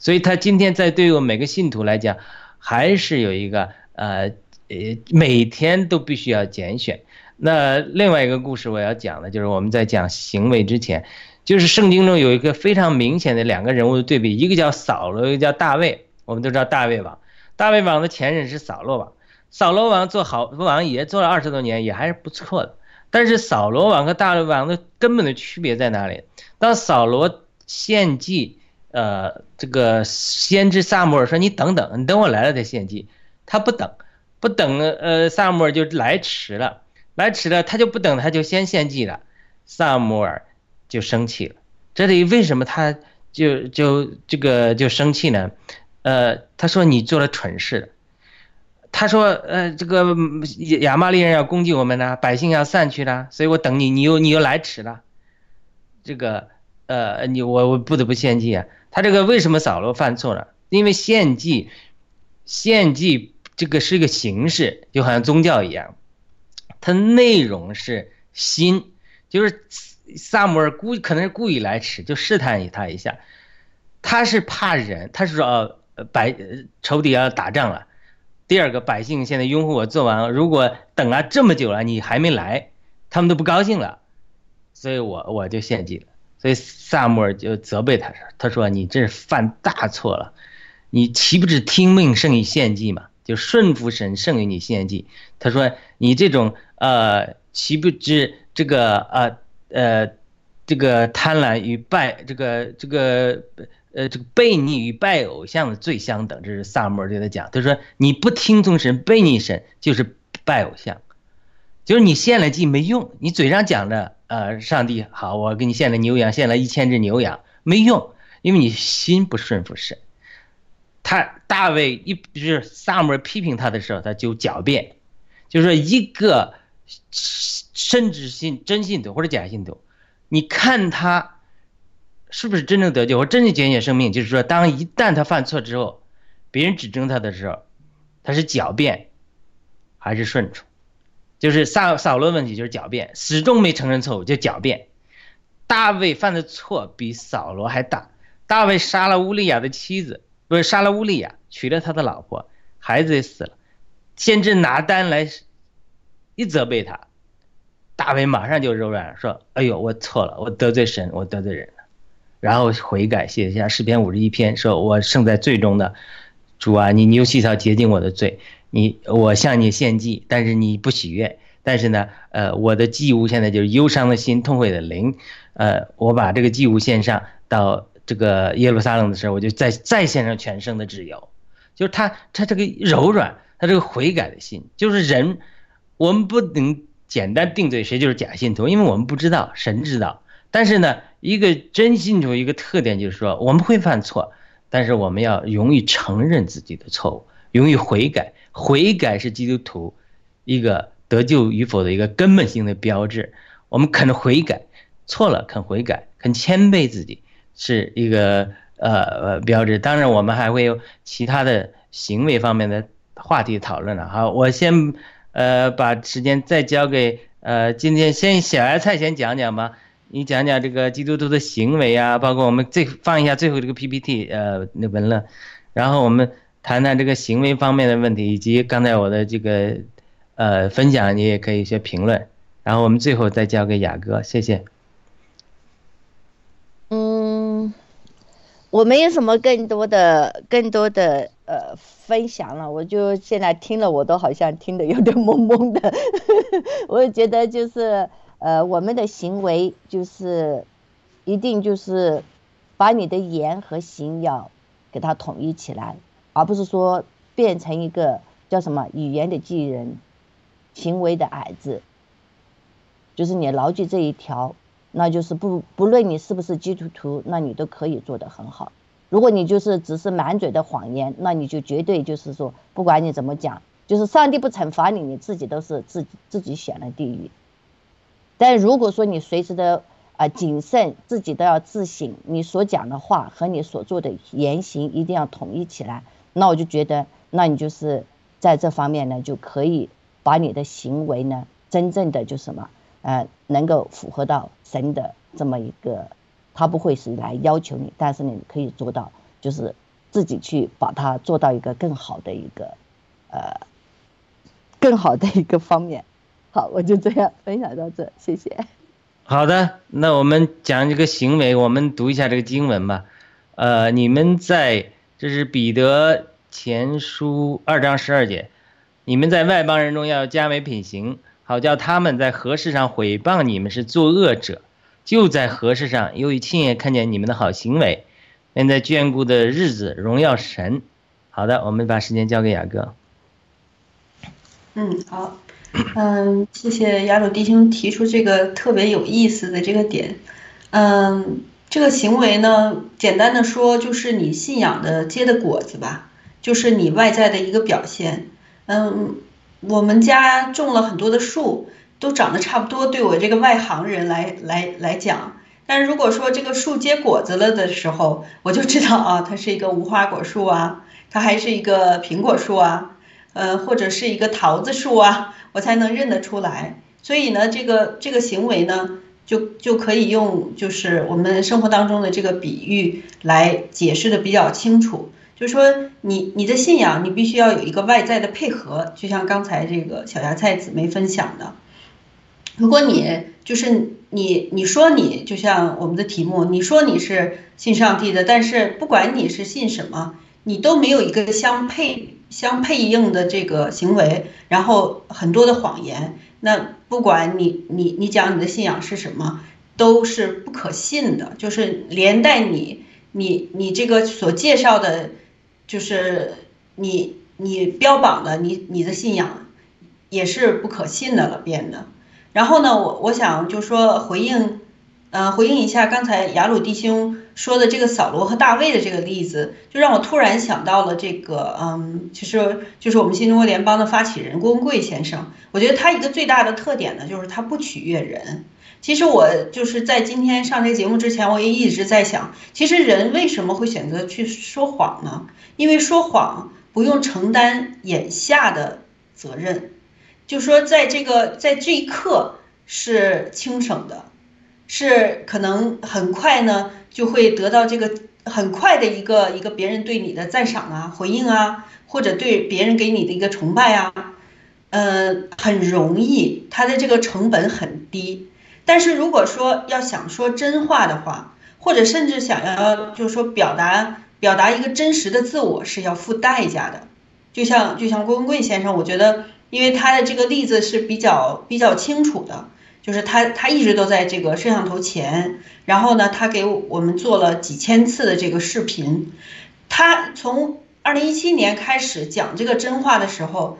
所以他今天在对于我每个信徒来讲，还是有一个。呃，呃，每天都必须要拣选。那另外一个故事我要讲的，就是我们在讲行为之前，就是圣经中有一个非常明显的两个人物的对比，一个叫扫罗，一个叫大卫。我们都知道大卫王，大卫王的前任是扫罗王。扫罗王做好王爷做了二十多年，也还是不错的。但是扫罗王和大卫王的根本的区别在哪里？当扫罗献祭，呃，这个先知萨母尔说：“你等等，你等我来了再献祭。”他不等，不等，呃，萨姆尔就来迟了，来迟了，他就不等，他就先献祭了，萨姆尔就生气了。这里为什么他就就这个就生气呢？呃，他说你做了蠢事。他说，呃，这个亚玛利人要攻击我们呢，百姓要散去了，所以我等你，你又你又来迟了。这个，呃，你我我不得不献祭啊。他这个为什么扫罗犯错了？因为献祭。献祭这个是一个形式，就好像宗教一样，它内容是心，就是萨姆尔故可能是故意来迟，就试探他一下，他是怕人，他是说呃呃百仇敌要打仗了，第二个百姓现在拥护我做完了，如果等了这么久了你还没来，他们都不高兴了，所以我我就献祭了，所以萨姆尔就责备他说，他说你这是犯大错了。你岂不是听命胜于献祭嘛？就顺服神胜于你献祭。他说你这种呃，岂不知这个呃呃，这个贪婪与拜这个这个呃这个悖逆与拜偶像的罪相等。这是萨摩尔对他讲。他说你不听从神悖逆神就是拜偶像，就是你献了祭没用。你嘴上讲着呃上帝好，我给你献了牛羊，献了一千只牛羊没用，因为你心不顺服神。他大卫一就是萨摩尔批评他的时候，他就狡辩，就是说一个甚至信真信徒或者假信徒，你看他是不是真正得救或真正拣选生命？就是说，当一旦他犯错之后，别人指证他的时候，他是狡辩还是顺从？就是扫扫罗问题就是狡辩，始终没承认错误就狡辩。大卫犯的错比扫罗还大，大卫杀了乌利亚的妻子。不是杀了乌利亚，娶了他的老婆，孩子也死了。先知拿单来一责备他，大卫马上就柔软说：“哎呦，我错了，我得罪神，我得罪人了。”然后悔改，写下诗篇五十一篇，说：“我胜在最终的主啊，你你用细草洁净我的罪，你我向你献祭，但是你不喜悦。但是呢，呃，我的祭物现在就是忧伤的心，痛悔的灵，呃，我把这个祭物献上到。”这个耶路撒冷的时候，我就再再献上全生的自由，就是他他这个柔软，他这个悔改的心，就是人，我们不能简单定罪谁就是假信徒，因为我们不知道，神知道。但是呢，一个真信徒一个特点就是说，我们会犯错，但是我们要勇于承认自己的错误，勇于悔改。悔改是基督徒一个得救与否的一个根本性的标志。我们肯悔改，错了肯悔改，肯谦卑自己。是一个呃呃标志，当然我们还会有其他的行为方面的话题讨论了。好，我先呃把时间再交给呃今天先小芽菜先讲讲吧，你讲讲这个基督徒的行为啊，包括我们最放一下最后这个 PPT 呃那文了，然后我们谈谈这个行为方面的问题，以及刚才我的这个呃分享，你也可以一些评论，然后我们最后再交给雅哥，谢谢。嗯我没有什么更多的、更多的呃分享了，我就现在听了，我都好像听得有点懵懵的。*laughs* 我也觉得就是呃，我们的行为就是一定就是把你的言和行要给它统一起来，而不是说变成一个叫什么语言的巨人，行为的矮子，就是你牢记这一条，那就是不不论你是不是基督徒，那你都可以做得很好。如果你就是只是满嘴的谎言，那你就绝对就是说，不管你怎么讲，就是上帝不惩罚你，你自己都是自己自己选了地狱。但如果说你随时的啊谨慎，自己都要自省，你所讲的话和你所做的言行一定要统一起来，那我就觉得，那你就是在这方面呢，就可以把你的行为呢，真正的就什么，呃，能够符合到神的这么一个。他不会是来要求你，但是你可以做到，就是自己去把它做到一个更好的一个，呃，更好的一个方面。好，我就这样分享到这，谢谢。好的，那我们讲这个行为，我们读一下这个经文吧。呃，你们在这是彼得前书二章十二节，你们在外邦人中要加为品行，好叫他们在何事上毁谤你们是作恶者。就在何事上，由于亲眼看见你们的好行为，愿在眷顾的日子荣耀神。好的，我们把时间交给雅各。嗯，好，*clears throat* 嗯，谢谢雅鲁弟兄提出这个特别有意思的这个点。嗯，这个行为呢，简单的说就是你信仰的结的果子吧，就是你外在的一个表现。嗯，我们家种了很多的树。都长得差不多，对我这个外行人来来来讲，但如果说这个树结果子了的时候，我就知道啊，它是一个无花果树啊，它还是一个苹果树啊，呃，或者是一个桃子树啊，我才能认得出来。所以呢，这个这个行为呢，就就可以用就是我们生活当中的这个比喻来解释的比较清楚，就是说你你的信仰，你必须要有一个外在的配合，就像刚才这个小芽菜姊妹分享的。如果你就是你，你说你就像我们的题目，你说你是信上帝的，但是不管你是信什么，你都没有一个相配相配应的这个行为，然后很多的谎言，那不管你你你讲你的信仰是什么，都是不可信的，就是连带你你你这个所介绍的，就是你你标榜的你你的信仰，也是不可信的了，变的。然后呢，我我想就说回应，呃，回应一下刚才雅鲁弟兄说的这个扫罗和大卫的这个例子，就让我突然想到了这个，嗯，其实就是我们新中国联邦的发起人郭文贵先生。我觉得他一个最大的特点呢，就是他不取悦人。其实我就是在今天上这个节目之前，我也一直在想，其实人为什么会选择去说谎呢？因为说谎不用承担眼下的责任。就说在这个在这一刻是轻省的，是可能很快呢就会得到这个很快的一个一个别人对你的赞赏啊、回应啊，或者对别人给你的一个崇拜啊，呃，很容易，它的这个成本很低。但是如果说要想说真话的话，或者甚至想要就是说表达表达一个真实的自我，是要付代价的。就像就像郭文贵先生，我觉得。因为他的这个例子是比较比较清楚的，就是他他一直都在这个摄像头前，然后呢，他给我们做了几千次的这个视频。他从二零一七年开始讲这个真话的时候，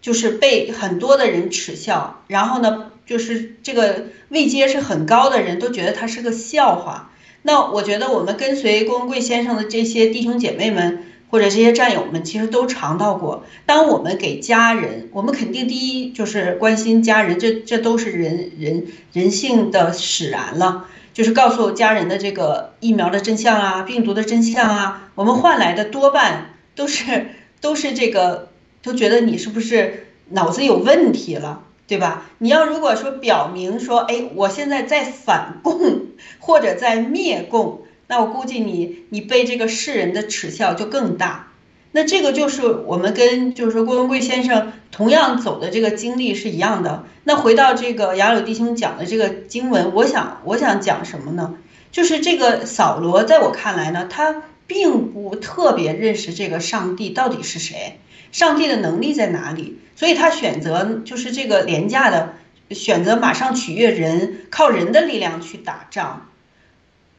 就是被很多的人耻笑，然后呢，就是这个位阶是很高的人都觉得他是个笑话。那我觉得我们跟随郭文贵先生的这些弟兄姐妹们。或者这些战友们其实都尝到过，当我们给家人，我们肯定第一就是关心家人，这这都是人人人性的使然了，就是告诉家人的这个疫苗的真相啊，病毒的真相啊，我们换来的多半都是 *laughs* 都是这个，都觉得你是不是脑子有问题了，对吧？你要如果说表明说，哎，我现在在反共或者在灭共。那我估计你你被这个世人的耻笑就更大，那这个就是我们跟就是说郭文贵先生同样走的这个经历是一样的。那回到这个雅鲁弟兄讲的这个经文，我想我想讲什么呢？就是这个扫罗在我看来呢，他并不特别认识这个上帝到底是谁，上帝的能力在哪里，所以他选择就是这个廉价的选择，马上取悦人，靠人的力量去打仗。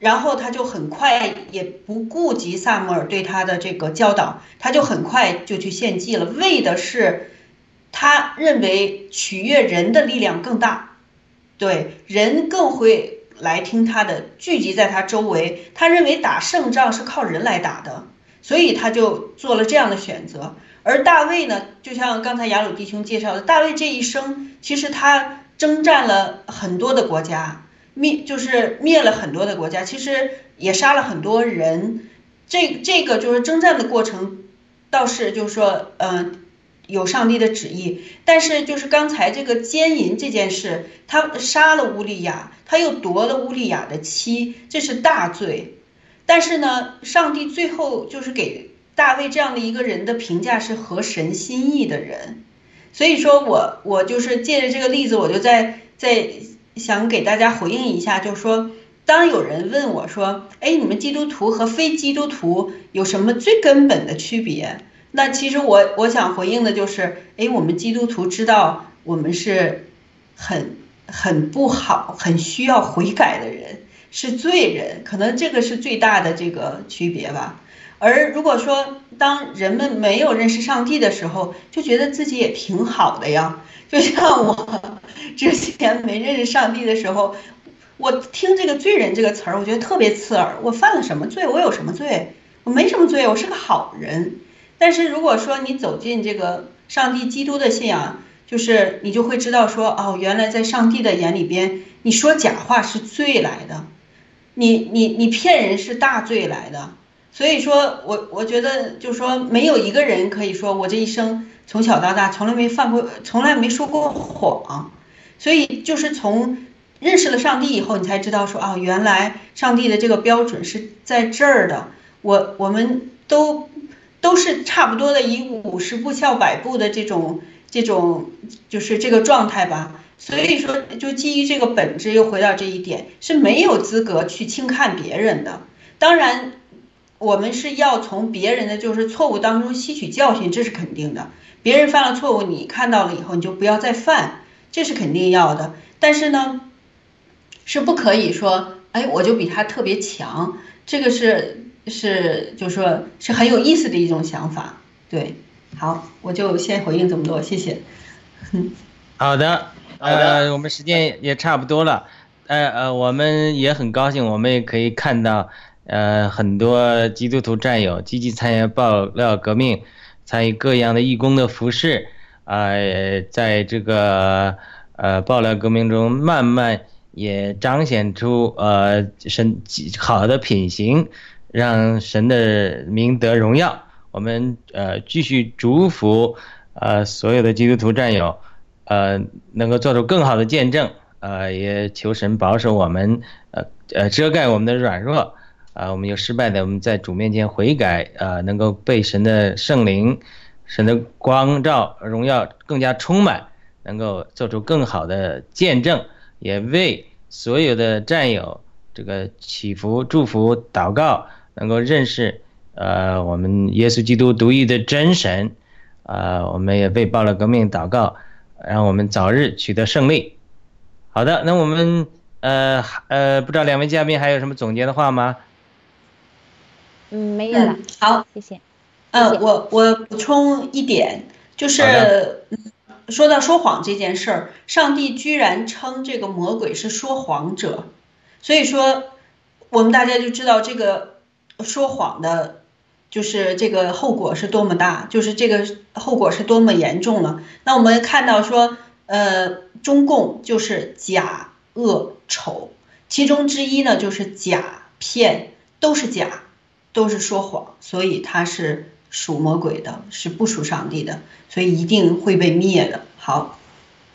然后他就很快也不顾及萨摩尔对他的这个教导，他就很快就去献祭了，为的是他认为取悦人的力量更大，对人更会来听他的，聚集在他周围。他认为打胜仗是靠人来打的，所以他就做了这样的选择。而大卫呢，就像刚才雅鲁弟兄介绍的，大卫这一生其实他征战了很多的国家。灭就是灭了很多的国家，其实也杀了很多人。这这个就是征战的过程，倒是就是说，嗯，有上帝的旨意。但是就是刚才这个奸淫这件事，他杀了乌利亚，他又夺了乌利亚的妻，这是大罪。但是呢，上帝最后就是给大卫这样的一个人的评价是合神心意的人。所以说我我就是借着这个例子，我就在在。想给大家回应一下，就是说，当有人问我说：“哎，你们基督徒和非基督徒有什么最根本的区别？”那其实我我想回应的就是：哎，我们基督徒知道我们是很很不好、很需要悔改的人，是罪人，可能这个是最大的这个区别吧。而如果说当人们没有认识上帝的时候，就觉得自己也挺好的呀。*laughs* 就像我之前没认识上帝的时候，我听这个“罪人”这个词儿，我觉得特别刺耳。我犯了什么罪？我有什么罪？我没什么罪，我是个好人。但是如果说你走进这个上帝基督的信仰，就是你就会知道说，哦，原来在上帝的眼里边，你说假话是罪来的，你你你骗人是大罪来的。所以说，我我觉得就是说，没有一个人可以说我这一生从小到大从来没犯过，从来没说过谎。所以就是从认识了上帝以后，你才知道说啊，原来上帝的这个标准是在这儿的。我我们都都是差不多的，以五十步笑百步的这种这种就是这个状态吧。所以说，就基于这个本质，又回到这一点，是没有资格去轻看别人的。当然。我们是要从别人的就是错误当中吸取教训，这是肯定的。别人犯了错误，你看到了以后，你就不要再犯，这是肯定要的。但是呢，是不可以说，哎，我就比他特别强，这个是是，就是说是很有意思的一种想法。对，好，我就先回应这么多，谢谢。好的，呃，我们时间也差不多了，呃呃，我们也很高兴，我们也可以看到。呃，很多基督徒战友积极参与爆料革命，参与各样的义工的服饰，啊，在这个呃爆料革命中，慢慢也彰显出呃神好的品行，让神的名得荣耀。我们呃继续祝福呃所有的基督徒战友，呃能够做出更好的见证，呃也求神保守我们，呃呃遮盖我们的软弱。啊，我们有失败的，我们在主面前悔改，啊，能够被神的圣灵、神的光照、荣耀更加充满，能够做出更好的见证，也为所有的战友这个祈福、祝福、祷告，能够认识，呃，我们耶稣基督独一的真神，啊，我们也为报了革命祷告，让我们早日取得胜利。好的，那我们，呃，呃，不知道两位嘉宾还有什么总结的话吗？嗯，没有了。好，谢谢。嗯，我我补充一点，就是说到说谎这件事儿，上帝居然称这个魔鬼是说谎者，所以说我们大家就知道这个说谎的，就是这个后果是多么大，就是这个后果是多么严重了。那我们看到说，呃，中共就是假恶丑，其中之一呢就是假骗，都是假。都是说谎，所以他是属魔鬼的，是不属上帝的，所以一定会被灭的。好，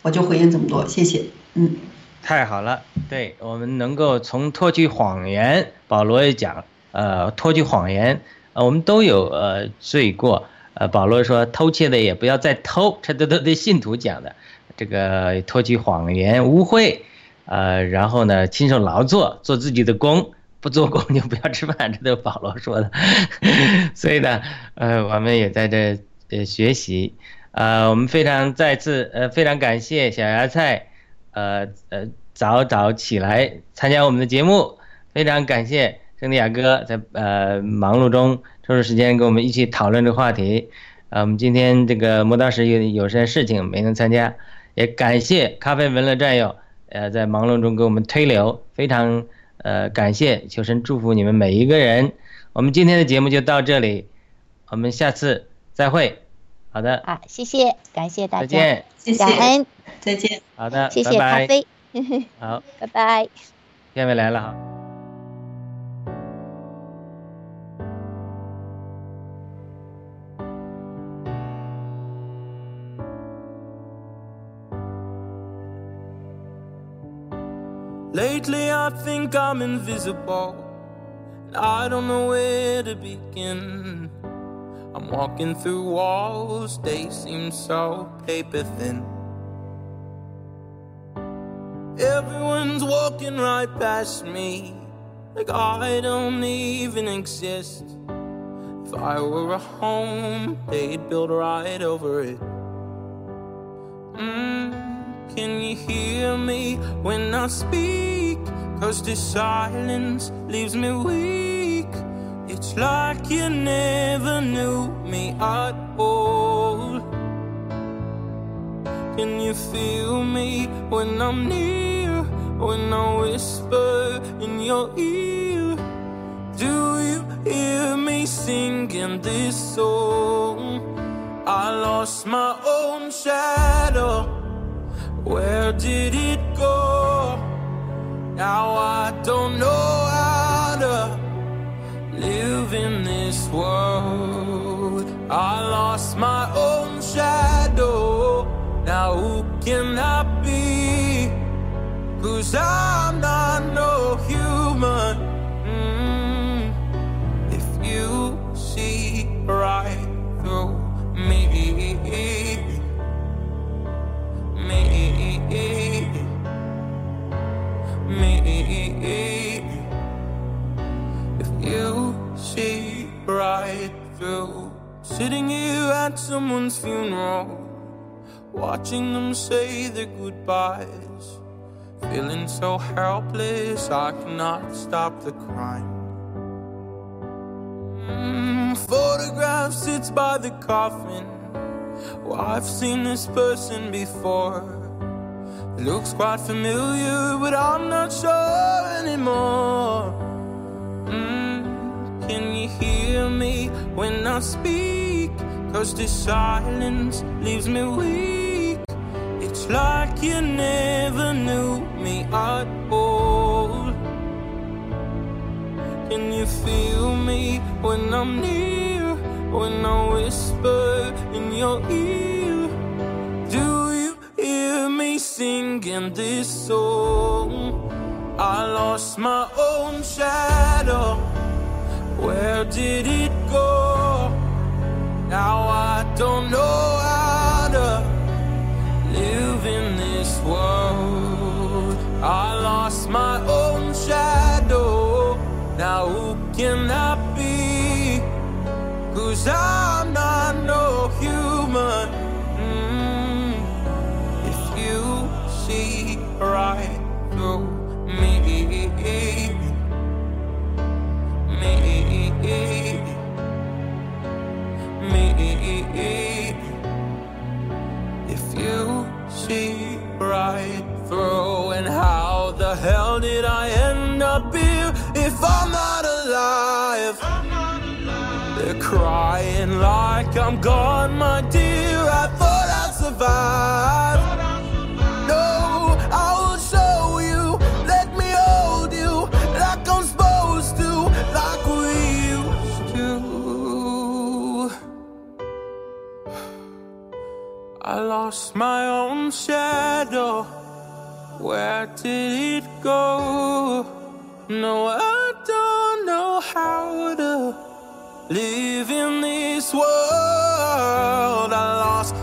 我就回应这么多，谢谢。嗯，太好了，对我们能够从脱去谎言，保罗也讲，呃，脱去谎言，呃，我们都有呃罪过，呃，保罗说偷窃的也不要再偷，这都都对信徒讲的，这个脱去谎言污秽，呃，然后呢，亲手劳作，做自己的工。不做工就不要吃饭，这都是保罗说的。*laughs* 所以呢，呃，我们也在这呃学习，呃，我们非常再次呃非常感谢小芽菜，呃呃早早起来参加我们的节目，非常感谢圣地亚哥在呃忙碌中抽出时间跟我们一起讨论这个话题。呃，我们今天这个磨刀石有有些事情没能参加，也感谢咖啡文乐战友，呃，在忙碌中给我们推流，非常呃感谢，求神祝福你们每一个人。我们今天的节目就到这里，我们下次再会。好的，啊，谢谢，感谢大家，再见。谢谢感，恩，再见。好的，谢谢咖拜拜。啡，好，*laughs* 拜拜。下面来了哈。Lately, I think I'm invisible. I don't know where to begin. I'm walking through walls, they seem so paper thin. Everyone's walking right past me, like I don't even exist. If I were a home, they'd build right over it. Mm, can you hear me when I speak? Cause this silence leaves me weak. It's like you never knew me at all. Can you feel me when I'm near? When I whisper in your ear? Do you hear me singing this song? I lost my own shadow. Where did it go? Now I don't know how to live in this world. I lost my own shadow. Now who can I be? Cause I'm not no human. Sitting here at someone's funeral, watching them say their goodbyes, feeling so helpless I cannot stop the crying. Mm, photograph sits by the coffin. Well, I've seen this person before. Looks quite familiar, but I'm not sure anymore. Can you hear me when I speak? Cause this silence leaves me weak. It's like you never knew me at all. Can you feel me when I'm near? When I whisper in your ear? Do you hear me singing this song? I lost my own shadow. Where did it go? Now I don't know how to live in this world. I lost my own shadow. Now who can I be? Cause I'm I'm gone, my dear. I thought I'd survive. No, I will show you. Let me hold you like I'm supposed to, like we used to. I lost my own shadow. Where did it go? No, I don't know how to live in this world. I lost